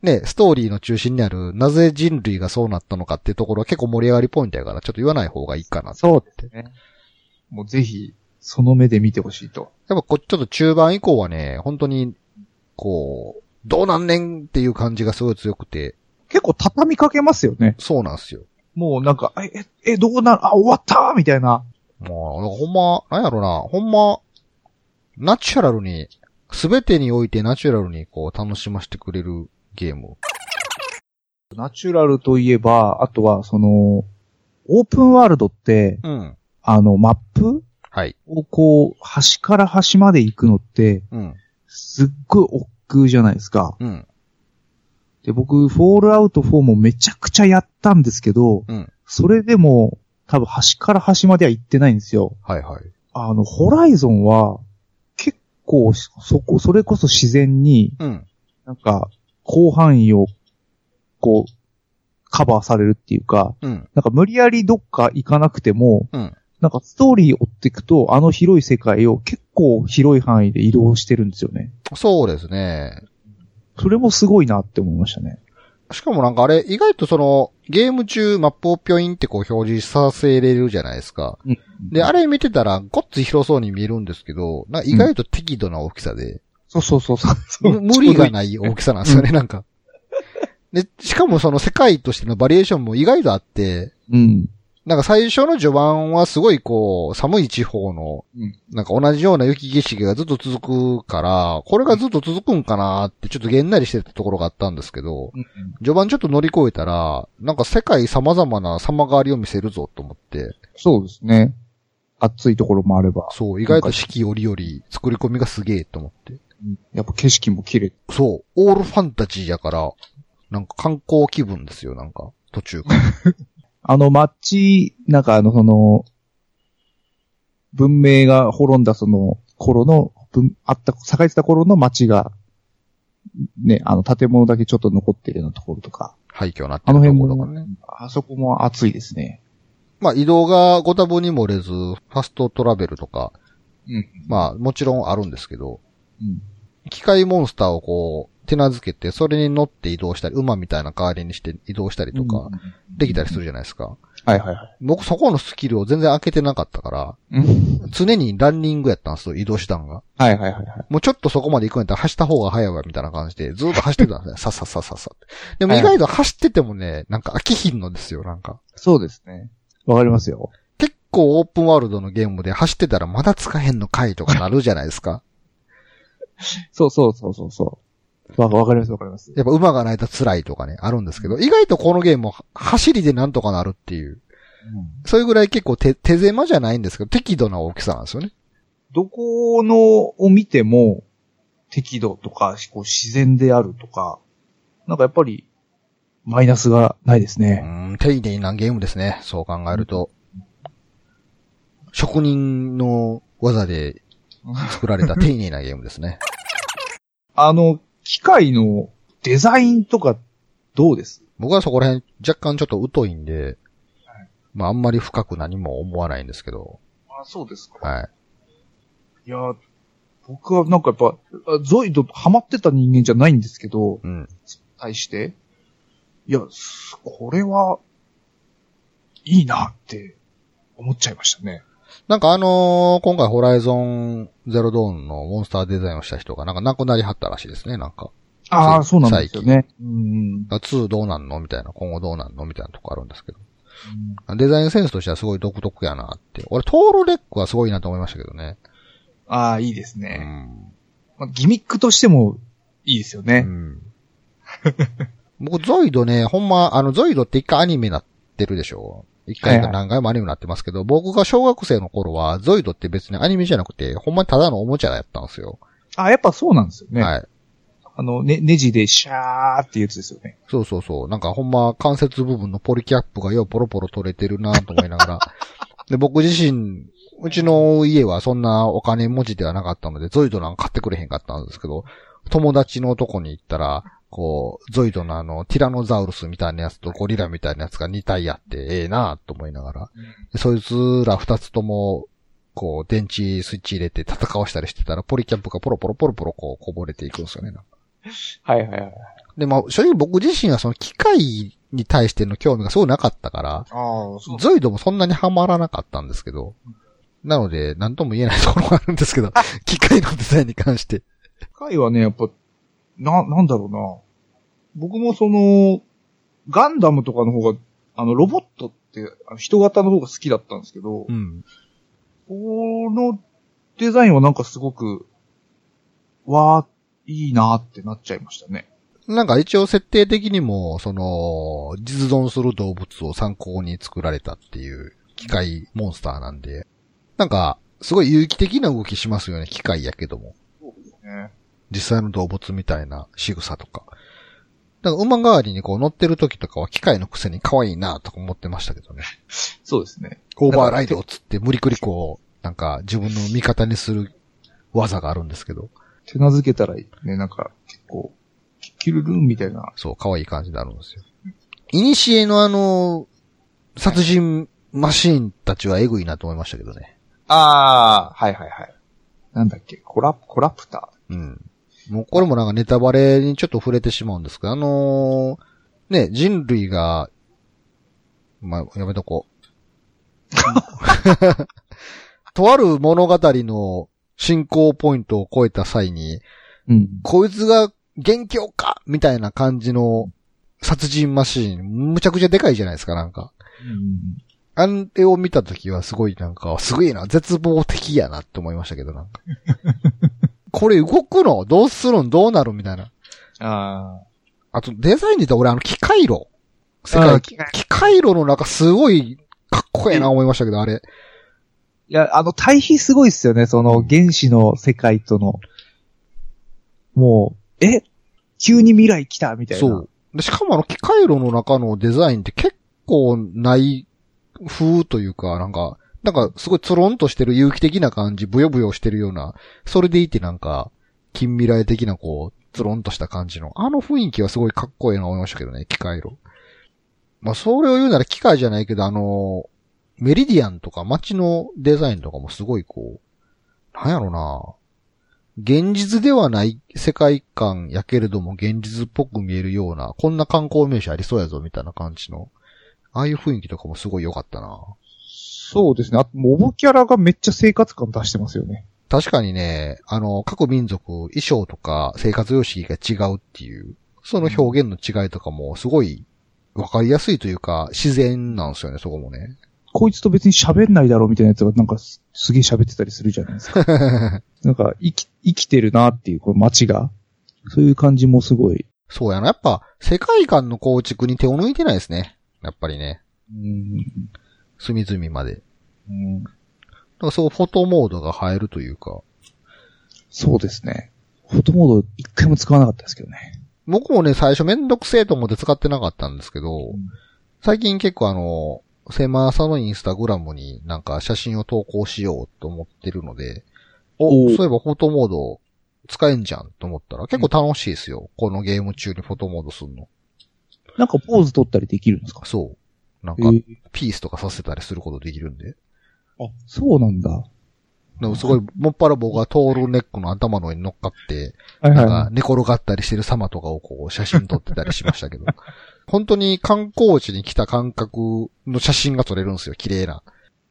ね、ストーリーの中心にある、なぜ人類がそうなったのかっていうところは結構盛り上がりポイントやから、ちょっと言わない方がいいかな。そうですね。もうぜひ、その目で見てほしいと。やっぱこちょっと中盤以降はね、本当に、こう、どうなんねんっていう感じがすごい強くて、結構畳みかけますよね。そうなんですよ。もうなんか、え、え、えどうなる？あ、終わった？みたいな。もう、ほんま、なんやろな、ほんま、ナチュラルに、すべてにおいてナチュラルにこう楽しませてくれるゲーム。ナチュラルといえば、あとは、その、オープンワールドって、うん。あの、マップ？はい。をこう、端から端まで行くのって、うん。すっごい億劫じゃないですか。うん。で、僕、フォールアウト4もめちゃくちゃやったんですけど、うん。それでも、多分端から端までは行ってないんですよ。はいはい。あの、ホライゾンは、結構、そこ、それこそ自然に、うん。なんか、広範囲を、こう、カバーされるっていうか、うん。なんか無理やりどっか行かなくても、うん。なんかストーリーを追っていくと、あの広い世界を結構広い範囲で移動してるんですよね。そうですね。それもすごいなって思いましたね。しかもなんかあれ、意外とその、ゲーム中マップをぴょいんってこう表示させれるじゃないですか。うんで、あれ見てたら、ごっつい広そうに見えるんですけど、な意外と適度な大きさで、そうそうそうそう。む無理がない大きさなんですよね、なんか。で、しかもその世界としてのバリエーションも意外とあって、うん。なんか最初の序盤はすごいこう、寒い地方の、うんなんか同じような雪景色がずっと続くから、これがずっと続くんかなってちょっとげんなりしてたところがあったんですけど、うん序盤ちょっと乗り越えたら、なんか世界様々な様変わりを見せるぞと思って、そうですね。暑いところもあれば、そう、意外と四季折々作り込みがすげえと思って。やっぱ景色も綺麗。そう、オールファンタジーやから、なんか観光気分ですよ、なんか、途中から。あの街、なんかあの、その、文明が滅んだその頃の、文あった、栄えてた頃の街が、ね、あの建物だけちょっと残ってるようなところとか、廃墟になってるとあの辺もころとかね。あそこも暑いですね。まあ移動がご多分に漏れず、ファストトラベルとか、うん。まあもちろんあるんですけど、うん。機械モンスターをこう、手なずけて、それに乗って移動したり、馬みたいな代わりにして移動したりとか、できたりするじゃないですか。はいはいはい。僕そこのスキルを全然開けてなかったから、うん。常にランニングやったんですよ、移動手段が。はいはいはいはい。もうちょっとそこまで行くんやったら走った方が早いわ、みたいな感じで、ずっと走ってたんですね。さっさっさっさっさ。でも意外と走っててもね、なんか飽きひんのですよ、なんか。そうですね。わかりますよ。結構オープンワールドのゲームで走ってたらまだ使えんのかいとかなるじゃないですか。そうそうそうそうそう。わわかりますわかります。やっぱ馬がないと辛いとかね、あるんですけど、意外とこのゲームも走りでなんとかなるっていう。そういうぐらい結構手、手狭じゃないんですけど、適度な大きさなんですよね。どこのを見ても、適度とか、こう自然であるとか、なんかやっぱり、マイナスがないですうね。ん、丁寧なゲームですね。そう考えると。職人の技で作られた 丁寧なゲームですね。あの、機械のデザインとか、どうです？僕はそこら辺若干ちょっと疎いんではい、まああんまり深く何も思わないんですけど、あ、そうですか。はい。いや、僕はなんかやっぱ、あゾイドハマってた人間じゃないんですけど、うん。対して、いや、すこれは、いいなって思っちゃいましたね。なんかあのー今回ホライゾンゼロドーンのモンスターデザインをした人がなんか亡くなりはったらしいですね、なんか。ああ、そうなんですよね。うん。2どうなんの？みたいな、今後どうなんの？みたいなとこあるんですけど。デザインセンスとしてはすごい独特やなって。俺、トールレックはすごいなと思いましたけどね。ああ、いいですうね。ん。まあ、ギミックとしてもいいですようね。ん。僕、ゾイドね、ほんま、あの、ゾイドって一回アニメなってるでしょ一回か何回もアニメになってますけど、僕が小学生の頃は、ゾイドって別にアニメじゃなくて、ほんまにただのおもちゃやったんですよ。あ、やっぱそうなんですよね。はい。あの、ね、ネジでシャーってやつですよね。そうそうそう。なんかほんま関節部分のポリキャップがようポロポロ取れてるなと思いながら。で、僕自身、うちの家はそんなお金持ちではなかったので、ゾイドなんか買ってくれへんかったんですけど、友達のとこに行ったら、こう、ゾイドのあの、ティラノザウルスみたいなやつとゴリラみたいなやつが2体あって、ええなと思いながら。でそいつら2つとも、こう、電池スイッチ入れて戦わしたりしてたら、ポリキャップがポロポロポロポロこう、こぼれていくんですよね。はいはいはい。で、まあ、正直僕自身はその機械に対しての興味がすごいなかったから、ああ、そうゾイドもそんなにハマらなかったんですけど、なので、なんとも言えない ところがあるんですけど、機械のデザインに関して。機械はね、やっぱ、な、なんだろうな。僕もその、ガンダムとかの方が、あの、ロボットって、あの人型の方が好きだったんですけど、うん。このデザインはなんかすごく、わー、いいなってなっちゃいましたね。なんか一応設定的にも、その、実存する動物を参考に作られたっていう機械モンスターなんで、なんか、すごい有機的な動きしますよね、機械やけども。ね実際の動物みたいな仕草とか。だから馬代わりにこう乗ってる時とかは機械のくせに可愛いなとか思ってましたけどね。そうですね。オーバーライドっつって無理くりこう、なんか自分の味方にする技があるんですけど、手なずけたらね、なんか、結構、キキルルンみたいな。そう、可愛い感じになるんですよ。イニシエのあの、殺人マシーンたちはエグいなと思いましたけどね。ああ、はいはいはい。なんだっけ、コラ、コラプタうん。もうこれもなんかネタバレにちょっと触れてしまうんですけど、あのーね、人類が、まあ、やめとこう。とある物語の進行ポイントを超えた際に、ー。うん。こいつが元凶か？みたいな感じの殺人マシーン、むちゃくちゃでかいじゃないですか、なんか。あれを見たときはすごいなんか、すごいな、絶望的やなって思いましたけど、なんか。これ動くの？どうするん？どうなる？みたいな。ああと、デザインで言ったら俺あの機械路。世界、機械機械路の中すごいかっこええな思いましたけど、あれ。いや、あの、対比すごいっすよね。その、原始の世界との。もう、え？急に未来来たみたいな。そう。で、しかもあの機械路の中のデザインって結構ない風というか、なんか、なんかすごいつろんとしてる有機的な感じ、ブヨブヨしてるような、それでいてなんか、近未来的なこう、つろんとした感じの、あの雰囲気はすごいかっこいいな思いましたけどね、機械路。まあ、それを言うなら機械じゃないけど、あの、メリディアンとか街のデザインとかもすごいこう、なんやろな現実ではない世界観やけれども現実っぽく見えるような、こんな観光名所ありそうやぞみたいな感じの、ああいう雰囲気とかもすごい良かったな。そうですね。あと、モブキャラがめっちゃ生活感出してますよね。確かにね、あの、各民族、衣装とか生活様式が違うっていう、その表現の違いとかもすごいわかりやすいというか、自然なんですよね、そこもね。こいつと別に喋んないだろうみたいなやつがなんかすすげえ喋ってたりするじゃないですか。なんか生き、生きてるなっていう、この街が。そういう感じもすごい。そうやな。やっぱ、世界観の構築に手を抜いてないですね。やっぱりね。うん。隅々まで。うん、だからそう、フォトモードが入るというか。そうですね。フォトモード一回も使わなかったですけどね。僕もね、最初めんどくせえと思って使ってなかったんですけど、ん最近結構あの、狭さのインスタグラムになんか写真を投稿しようと思ってるので、お、そういえばフォトモード使えんじゃんと思ったら結構楽しいですよ。このゲーム中にフォトモードするの。なんかポーズ取ったりできるんですか？そう。なんか、えーピースとかさせたりすることできるんで。あ、そうなんだ。はでもすごい、もっぱら僕がトールネックの頭の上に乗っかって、いはいなんはか寝転がったりしてる様とかをこう写真撮ってたりしましたけど。本当に観光地に来た感覚の写真が撮れるんですよ、綺麗な。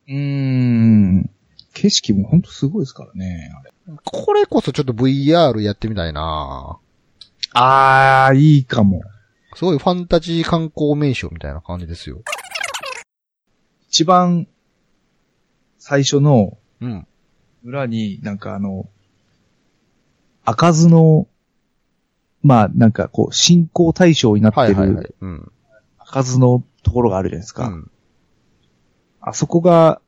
い。うーん。景色もほんとすごいですからね。あれこれこそちょっと VR やってみたいなあー、いいかも。すごいファンタジー観光名所みたいな感じですよ。一番最初のうん。裏になんかあの、開かずの、まあなんかこう、信仰対象になってはいはいはいる。うん。開かずのところがあるじゃないですか。うん。あそこが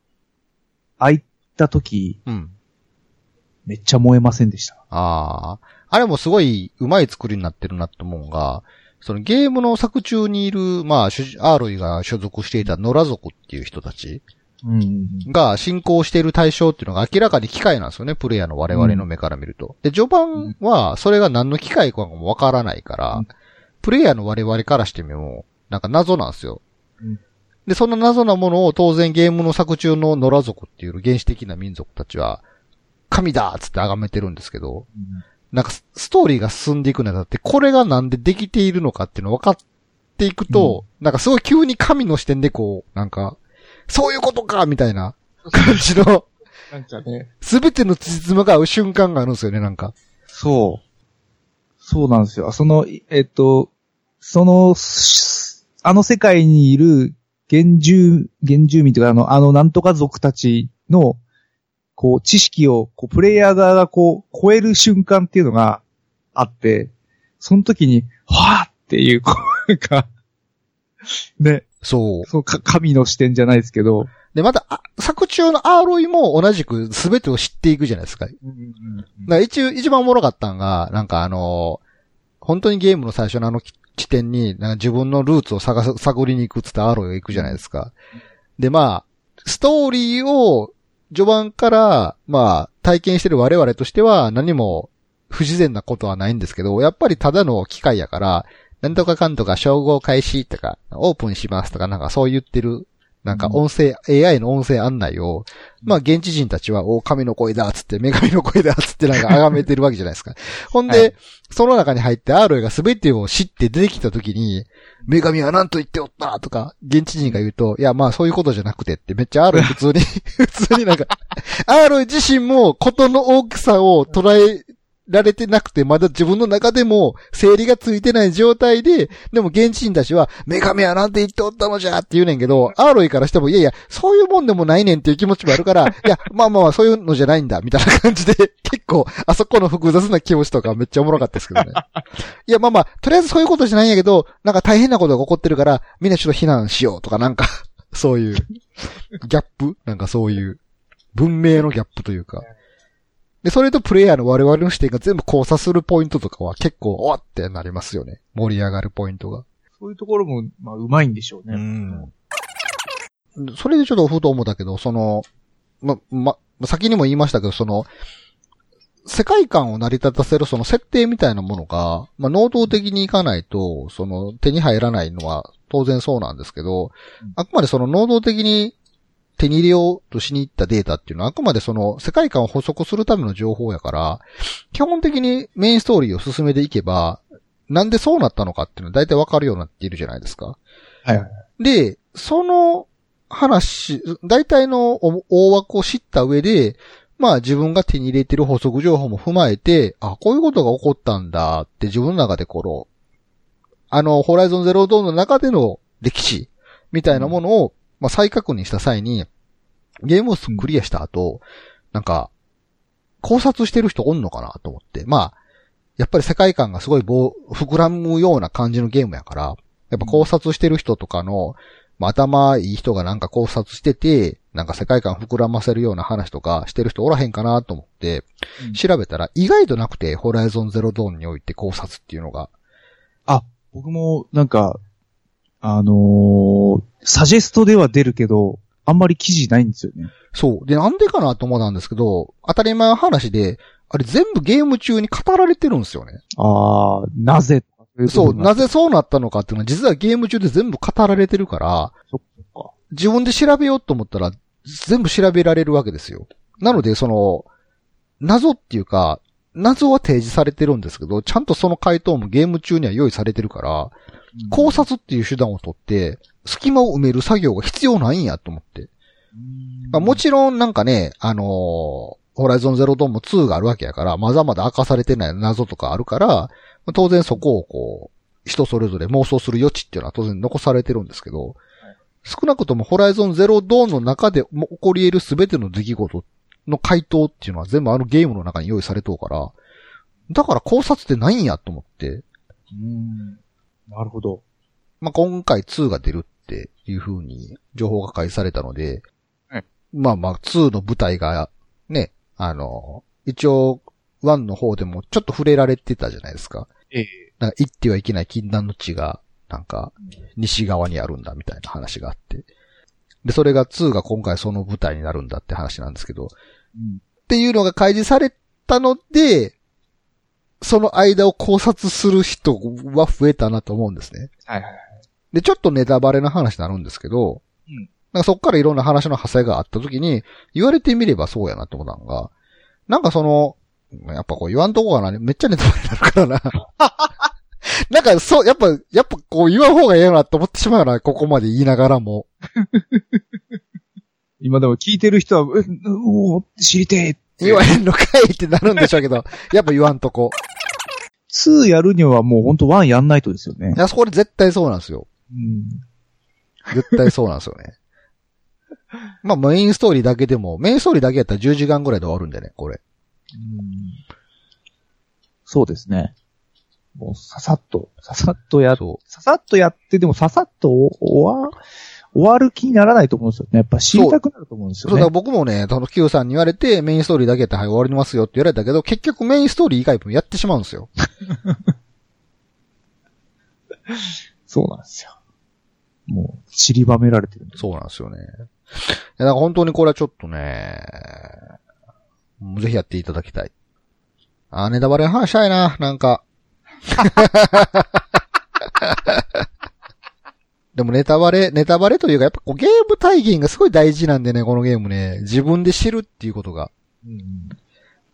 開いた時、うん。めっちゃ燃えませんでした。ああ。あれもすごい上手い作りになってるなって思うのが、そのゲームの作中にいる、まあ、アーロイが所属していた野良族っていう人たちうん。が進行している対象っていうのが明らかに機械なんですよね、プレイヤーの我々の目から見ると。で、序盤はそれが何の機械かもわからないから、うんプレイヤーの我々からしてみも、なんか謎なんですよ。うんで、その謎なものを当然ゲームの作中の野良族っていう原始的な民族たちは、神だっつって崇めてるんですけど、なんかスストーリーが進んでいくにあたって、これがなんでできているのかっていうの分かっていくと、なんかすごい急に神の視点でこう、なんか、そういうことかみたいな感じの、なんかね。すべてのつじつまが合う瞬間があるんですよね、なんか。そう。そうなんですよ。その、いえっと、その、しあの世界にいる原住、原住民というか、あの、あのなんとか族たちの、こう、知識を、こう、プレイヤー側がこう、超える瞬間っていうのがあって、その時に、はぁっていう、こう、なんか、ね、そう。そう、か、神の視点じゃないですけど、で、また、あ作中のアーロイも同じく全てを知っていくじゃないですか。だから一応、一番おもろかったんが、なんかあのー本当にゲームの最初のあのき起点に、なんか自分のルーツを探す、探りに行くっつってアーロイが行くじゃないですか。で、まあ、ストーリーを序盤から、まあ、体験してる我々としては何も不自然なことはないんですけど、やっぱりただの機械やから、なんとかかんとか称号開始とか、オープンしますとかなんかそう言ってる、なんか音声、AI の音声案内を、まあ現地人たちは、お、神の声だっつって、女神の声だっつってなんか崇めてるわけじゃないですか。ほんで、はいその中に入ってアーロイが全てを知って出てきた時に、女神は何と言っておったとか、現地人が言うと、いや、まあそういうことじゃなくてって、めっちゃアーロイ普通に、普通になんか、アーロイ自身もことの大きさを捉えられてなくて、まだ自分の中でも整理がついてない状態で、でも現地人たちは、メガメやなんて言っておったのじゃって言うねんけど、アーロイからしても、いやいや、そういうもんでもないねんっていう気持ちもあるから、いや、まあまあまあ、そういうのじゃないんだ、みたいな感じで、結構、あそこの複雑な気持ちとかめっちゃおもろかったですけどね。いや、まあまあ、とりあえずそういうことじゃないんやけど、なんか大変なことが起こってるから、みんなちょっと避難しようとか、なんか、そういう、ギャップ？なんかそういう、文明のギャップというか。で、それとプレイヤーの我々の視点が全部交差するポイントとかは結構、おっってなりますよね。盛り上がるポイントが。そういうところも、まあ、うまいんでしょうね。ん。それでちょっとふと思ったけど、その、ま、ま、先にも言いましたけど、その、世界観を成り立たせるその設定みたいなものが、まあ、能動的にいかないと、その手に入らないのは当然そうなんですけど、あくまでその能動的に手に入れようとしに行ったデータっていうのはあくまでその世界観を補足するための情報やから、基本的にメインストーリーを進めていけば、なんでそうなったのかっていうのは大体わかるようになっているじゃないですか。はいはい。で、その話、大体の大大枠を知った上で、まあ自分が手に入れてる補足情報も踏まえて、あ、こういうことが起こったんだって自分の中でこの、あの、ホライゾンゼロドーンの中での歴史みたいなものを、まあ再確認した際に、ゲームをクリアした後、なんか、考察してる人おんのかなと思って。まあ、やっぱり世界観がすごい膨らむような感じのゲームやから、やっぱ考察してる人とかの、まあ、頭いい人がなんか考察してて、なんか世界観膨らませるような話とかしてる人おらへんかなと思って、うん調べたら意外となくて、ホライゾンゼロドーンにおいて考察っていうのが。僕も、なんか、あのーサジェストでは出るけど、あんまり記事ないんですよね。そう。で、なんでかなと思ったんですけど、当たり前の話で、あれ全部ゲーム中に語られてるんですよね。ああ、なぜ？そう、なぜぜそうなったのかっていうのは実はゲーム中で全部語られてるから、そっか。自分で調べようと思ったら、全部調べられるわけですよ。なので、その、謎っていうか、謎は提示されてるんですけど、ちゃんとその回答もゲーム中には用意されてるから、考察っていう手段をとって、隙間を埋める作業が必要ないんやと思って。うんまあ、もちろんなんかね、あのーホライゾンゼロドーンも2があるわけやから、まだまだ明かされてない謎とかあるから、まあ当然そこをこう、人それぞれ妄想する余地っていうのは当然残されてるんですけど、少なくともホライゾンゼロドーンの中でも起こり得るすべての出来事の回答っていうのは全部あのゲームの中に用意されとうから、だから考察ってないんやと思って、うん。なるほど。まあ、今回2が出るっていう風に情報が開示されたので、はいまあまあ2の舞台がね、あの、一応1の方でもちょっと触れられてたじゃないですか。ええ。なんか行ってはいけない禁断の地が、なんか、西側にあるんだみたいな話があって。で、それが2が今回その舞台になるんだって話なんですけど、うん。っていうのが開示されたので、その間を考察する人は増えたなと思うんですね。はいはいはい。で、ちょっとネタバレな話になるんですけど、うんなんかそっからいろんな話の派生があった時に、言われてみればそうやなと思ったのが、なんかその、やっぱこう言わんとこがな、めっちゃネタバレになるからな。なんかそう、やっぱ、やっぱこう言わん方がええよなと思ってしまうな、ここまで言いながらも。今でも聞いてる人は、え、おー知りてえ。言わへんのかいってなるんでしょうけど、やっぱ言わんとこ。2やるにはもうほんと1やんないとですよねい。や、そこで絶対そうなんですよ。うん。絶対そうなんですよね。まあメインストーリーだけでも、メインストーリーだけやったら10時間ぐらいで終わるんでね、これ。うんそうですね。もうささっと、ささっとやっ、そささっとやって、でもささっと終わ、終わる気にならないと思うんですよね。やっぱ知りたくなると思うんですう。そう、だ。僕もね、その Q さんに言われて、メインストーリーだけやったらはい終わりますよって言われたけど、結局メインストーリー以外もやってしまうんですよ。そうなんですよ。もう、散りばめられてるんです。そうなんですよね。いや、だから本当にこれはちょっとね、ぜひやっていただきたい。あー、ネタバレの話したいな、なんか。でもネタバレ、ネタバレというか、やっぱこうゲーム体験がすごい大事なんでね、このゲームね。自分で知るっていうことが。うん。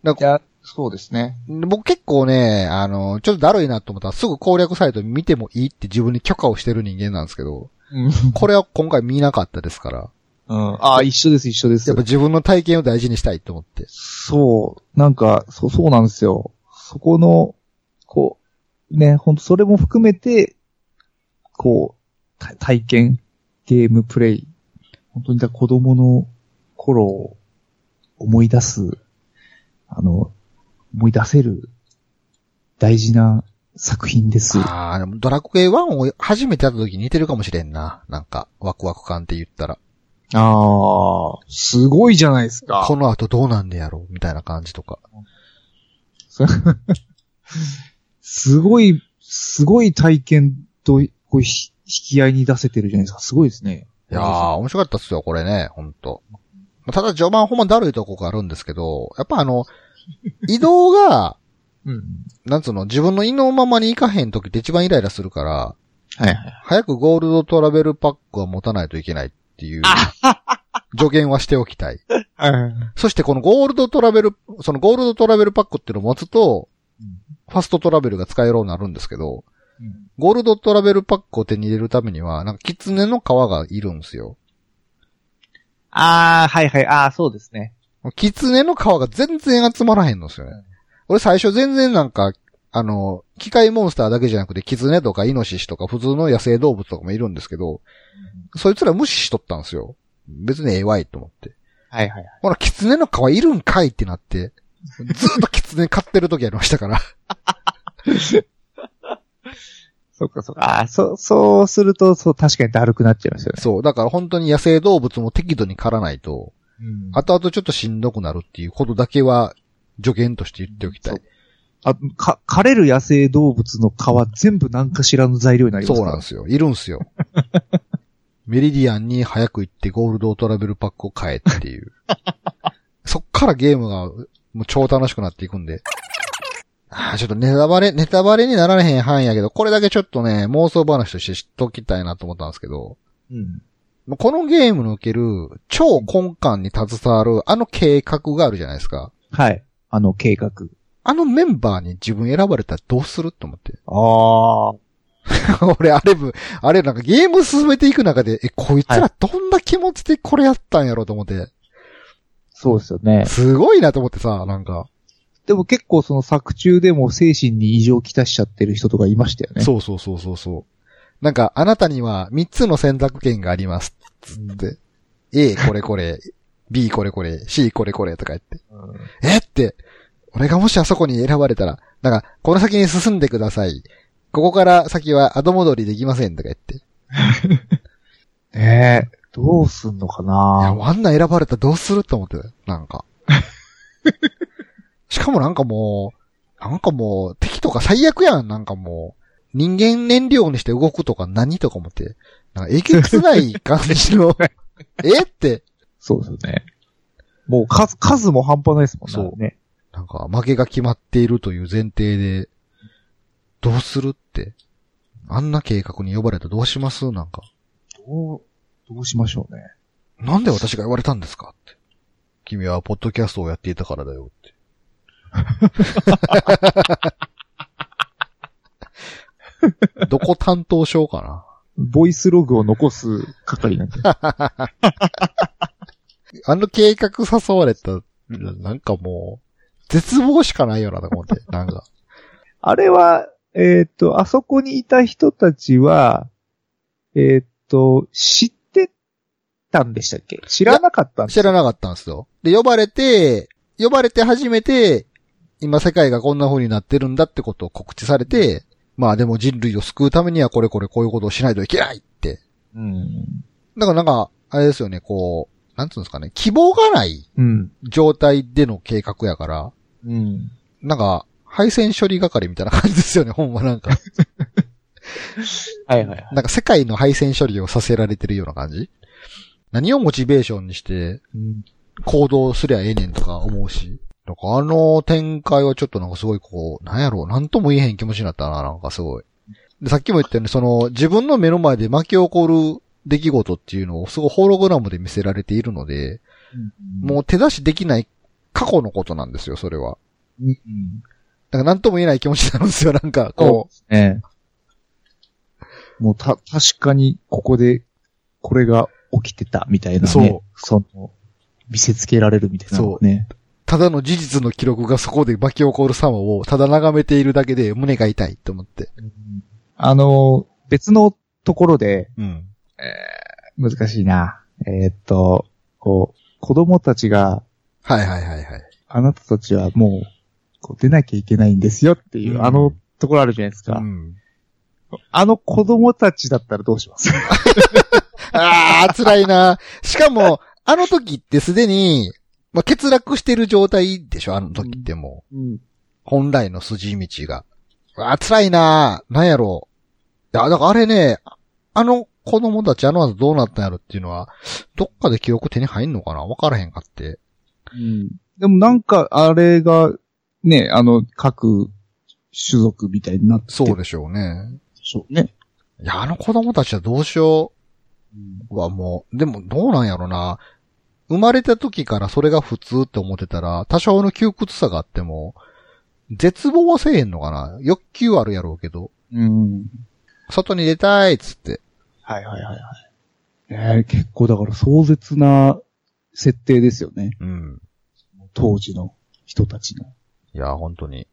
だからいや、そうですね。僕結構ね、あの、ちょっとだるいなと思ったらすぐ攻略サイト見てもいいって自分に許可をしてる人間なんですけど、うん。これは今回見なかったですから、うん。ああ、一緒です、一緒ですやっぱ。自分の体験を大事にしたいと思って。そう。なんか、そう、そうなんですよ。そこの、こう、ね、ほんとそれも含めて、こう、た体験、ゲームプレイ、本当にだ子供の頃を思い出す、あの、思い出せる大事な作品です。ああ、でもドラクエ1を初めてやった時に似てるかもしれんな。なんか、ワクワク感って言ったら。ああ、すごいじゃないですかこの後どうなんでやろうみたいな感じとか。すごい、すごい体験と、こうき合いに出せてるじゃないですか。すごいですね。いやー、面白かったっすよ、これね、ほんと。ただ序盤ほんまだるいとこがあるんですけど、やっぱあの、移動が、うん。なんつうの、自分の意のままに行かへん時って一番イライラするから、はいはい。早くゴールドトラベルパックは持たないといけないっていう、助言はしておきたい。そしてこのゴールドトラベル、そのゴールドトラベルパックっていうのを持つと、ファストトラベルが使えるようになるんですけど、ゴールドトラベルパックを手に入れるためには、なんかキツネの皮がいるんですよ。ああ、はいはい。ああ、そうですね。キツネの皮が全然集まらへんのですよね。俺最初全然なんか、あの、機械モンスターだけじゃなくて、キツネとかイノシシとか普通の野生動物とかもいるんですけど、そいつら無視しとったんですよ。別にええわいと思って。はいはい。ほら、キツネの皮いるんかいってなって、ずーっとキツネ飼ってる時ありましたから。そっかそっか。ああ、そう、そうすると、そう、確かにだるくなっちゃいますよね。そう。だから本当に野生動物も適度に狩らないと、うん後々ちょっとしんどくなるっていうことだけは助言として言っておきたい。あ、か、枯れる野生動物の皮全部何かしらの材料になりますそうなんですよ。いるんすよ。メリディアンに早く行ってゴールドトラベルパックを買えっていう。そっからゲームがもう超楽しくなっていくんで。あーちょっとネタバレ、ネタバレになられへん範囲やけど、これだけちょっとね、妄想話として知っときたいなと思ったんですけど、うん。このゲームにおける超根幹に携わるあの計画があるじゃないですか。はい。あの計画。あのメンバーに自分選ばれたらどうすると思って？ああ。俺、あれぶ、あれなんかゲーム進めていく中で、え、こいつらどんな気持ちでこれやったんやろうと思って、そうですよね。すごいなと思ってさ、なんか。でも結構その作中でも精神に異常をきたしちゃってる人とかいましたよね。そうそうそうそうそう。なんか、あなたには3つの選択権があります。つって。A これこれ、B これこれ、C これこれとか言って。うん。え？って、俺がもしあそこに選ばれたら、なんか、この先に進んでください。ここから先は後戻りできませんとか言って。ええどうすんのかいや、なもうあんな選ばれたらどうすると思ってたよなんか。しかもなんかもう、なんかもう、敵とか最悪やん。なんかもう、人間燃料にして動くとか何とか思って。なんかえげつない感じの、えって、そうですよね。もう数、数も半端ないですもんね。そうね。なんか負けが決まっているという前提で、どうするって。あんな計画に呼ばれたらどうします？なんか。どう、どうしましょうね。なんで私が言われたんですか？って。君はポッドキャストをやっていたからだよ。どこ担当しようかな。ボイスログを残す係なんで。あの計画誘われた、なんかもう、絶望しかないよなと思って、なんか。あれは、えーっと、あそこにいた人たちは、えーっと、知ってたんでしたっけ？知らなかったんです知らなかったんですよ。で、呼ばれて、呼ばれて初めて、今世界がこんな風になってるんだってことを告知されて、まあでも人類を救うためにはこれこれこういうことをしないといけないって。うん。だからなんか、あれですよね、こう、なんつうんですかね、希望がないうん。状態での計画やから、うん。なんか、配線処理係みたいな感じですよね、ほんまなんか。はいはい。なんか世界の配線処理をさせられてるような感じ何をモチベーションにしてうん。行動すりゃええねんとか思うし。なんかあの展開はちょっとなんかすごいこう、なんやろう、なんとも言えへん気持ちになったな、なんかすごい。で、さっきも言ったように、その、自分の目の前で巻き起こる出来事っていうのをすごいホログラムで見せられているので、もう手出しできない過去のことなんですよ、それは。うん、うん。なんかなんとも言えない気持ちになるんですよ、なんか、そうこですね。もうた、確かに、ここで、これが起きてた、みたいなね。そうその、見せつけられるみたいなのね。う。ただの事実の記録がそこで巻き起こる様をただ眺めているだけで胸が痛いと思って。あの、別のところで、うん。難しいな。えーっと、こう、子供たちが、はいはいはいはい。あなたたちはもう、こう出なきゃいけないんですよっていう、うんあのところあるじゃないですか。うん。あの子供たちだったらどうします？あー、辛いな。しかも、あの時ってすでに、まあ、欠落してる状態でしょあの時ってもう。うん。本来の筋道が。あー、辛いな。なんやろう。いや、だからあれね、あの子供たちあの後どうなったんやろっていうのは、どっかで記憶手に入んのかな？わからへんかって。うん。でもなんか、あれが、ね、あの、各種族みたいになってそうででしょうね。しょうね。いや、あの子供たちはどうしようはもう、でもどうなんやろな。生まれた時からそれが普通って思ってたら、多少の窮屈さがあっても、絶望はせえへんのかな欲求あるやろうけど、うん。外に出たいっつって。はいはいはいはい。ね結構だから壮絶な設定ですよね。うん。当時の人たちの。いや、本当に。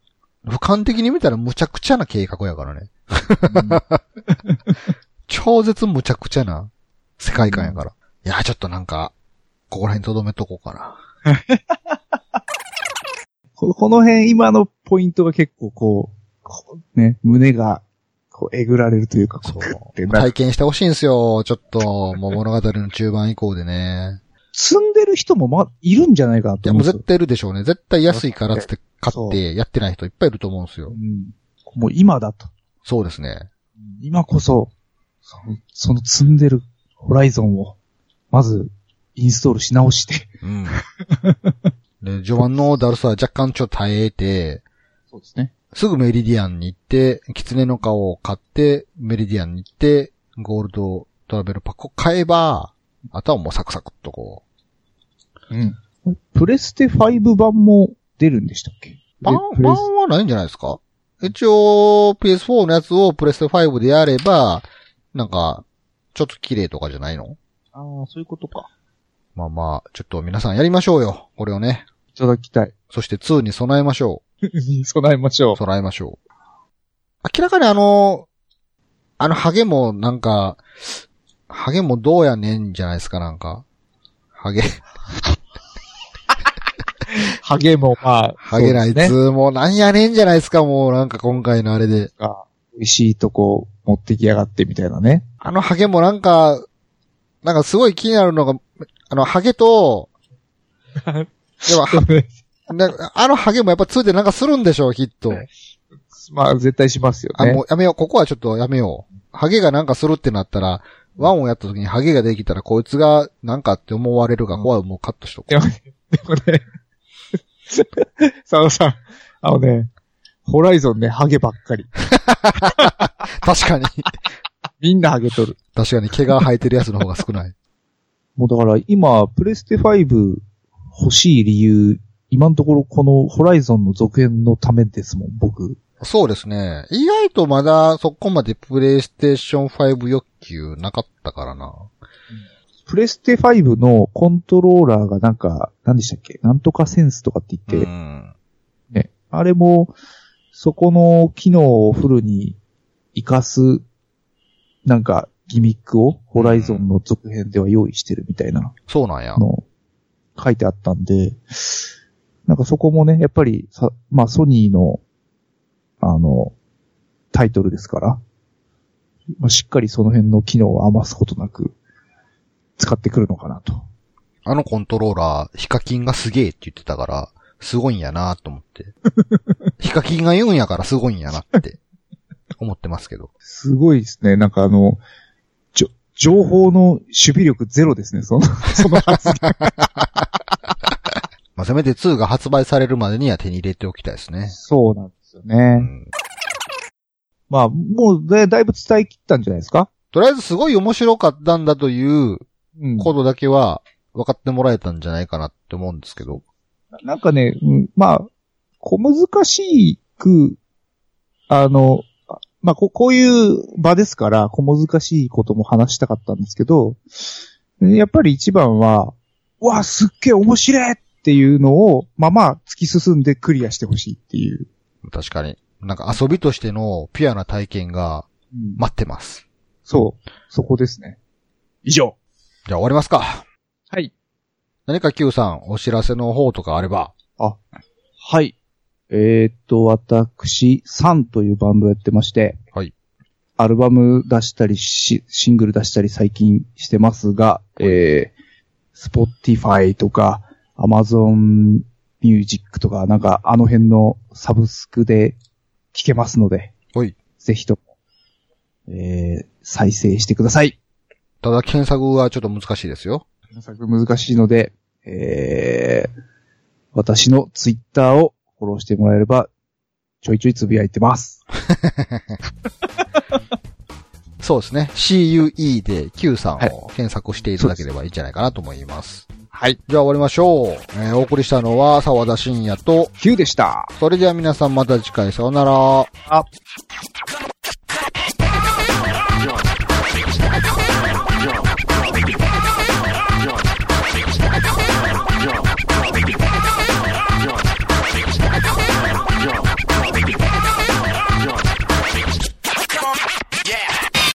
俯瞰的に見たらむちゃくちゃな計画やからね。超絶むちゃくちゃな世界観やから。いや、ちょっとなんか、ここら辺留めとこうかな。ここの辺、今のポイントが結構こう、ね、胸が、こう、えぐられるというか、そう体験してほしいんすよ。ちょっと、もう物語の中盤以降でね。積んでる人もま、いるんじゃないかないや、もう絶。対いるでしょうね。絶対安いからって買ってやってない人いっぱいいると思うんですよう。ん。もう今だと。そうですね。今こそ、そのその積んでるホライゾンを、まず、インストールし直して。うん。で、序盤のダルサは若干ちょっと耐えて、そうですね。すぐメリディアンに行って、狐の顔を買って、メリディアンに行って、ゴールドトラベルパックを買えば、あとはもうサクサクっとこうん。プレステ5版も出るんでしたっけ？う。版版スはないんじゃないですか？一応、PS4 のやつをプレステ5でやれば、なんか、ちょっと綺麗とかじゃないの？ああ、そういうことか。まあまあ、ちょっと皆さんやりましょうよ。これをね。いただきたい。そして2に備えましょ 備えましょう。備えましょう。明らかにあの、あのハゲもなんか、ハゲもどうやねんじゃないですか、なんか。ハゲ、ハゲもまあ、ハゲないそうですね。つ、もうなんやねんじゃないですか、もうなんか今回のあれで。が美味しいとこ持ってきやがってみたいなね。あのハゲもなんか、なんかすごい気になるのが、あのハゲと、でも はあのハゲもやっぱ2でなんかするんでしょう、きっと。まあ、絶対しますよあ、ね。もうやめよう。ここはちょっとやめよう。ハゲがなんかするってなったら、ワンをやった時にハゲができたらこいつがなんかって思われるが、ここはもうカットしとこでもね、でもね、佐野さん、あのね、ホライゾンね、ハゲばっかり。う。確かに。みんなハゲとる。確かに毛が生えてるやつの方が少ない。もうだから今、プレステ5欲しい理由、今のところこのホライゾンの続編のためですもん、僕。そうですね。意外とまだそこまでプレイステーション5欲求なかったからな。プレステ5のコントローラーがなんか、何でしたっけ？なんとかセンスとかってう言って、ん。ね。あれも、そこの機能をフルに活かす、なんか、ギミックを、ホライゾンの続編では用意してるみたいなそうなんや。の、書いてあったんで、なんかそこもね、やっぱりさ、まあソニーの、あの、タイトルですから、まあ、しっかりその辺の機能を余すことなく、使ってくるのかなと。あのコントローラー、ヒカキンがすげえって言ってたから、すごいんやなと思って。ヒカキンが言うんやからすごいんやなって、思ってますけど。すごいですね。なんかあの、情報の守備力ゼロですね、その、その発言。まあ、せめて2が発売されるまでには手に入れておきたいですね。そうなんですようね。んまあ、もうだ、だいぶ伝え切ったんじゃないですか？とりあえずすごい面白かったんだといううんことだけは分かってもらえたんじゃないかなって思うんですけど。なんかね、うんまあ、小難しく、あの、あまあこ、こういう場ですから、小難しいことも話したかったんですけど、やっぱり一番は、うわ、すっげえ面白いっっていうのを、まあまあ、突き進んでクリアしてほしいっていう。確かに。なんか遊びとしてのピュアな体験がうん待ってます。そう。そこですね。以上。じゃあ終わりますか。はい。何か Q さん、お知らせの方とかあれば。はい。えーっと、私、サンというバンドやってまして、はい。アルバム出したりし、シングル出したり最近してますが、えー、Spotify とか、Amazon Music とか、なんかあの辺のサブスクで聴けますので、はい。ぜひとも、えー、再生してください。ただ検索はちょっと難しいですよ。検索難しいので、えー、私のツイッターをフォローしてもらえれば、ちょいちょいつぶやいてます。そうですね。CUE で Q さんはいを検索していただければいいんじゃないかなと思います。はい。じゃあ終わりましょう。えーお送りしたのは沢田信也と、Q でした。それでは皆さんまた次回さようなら。あ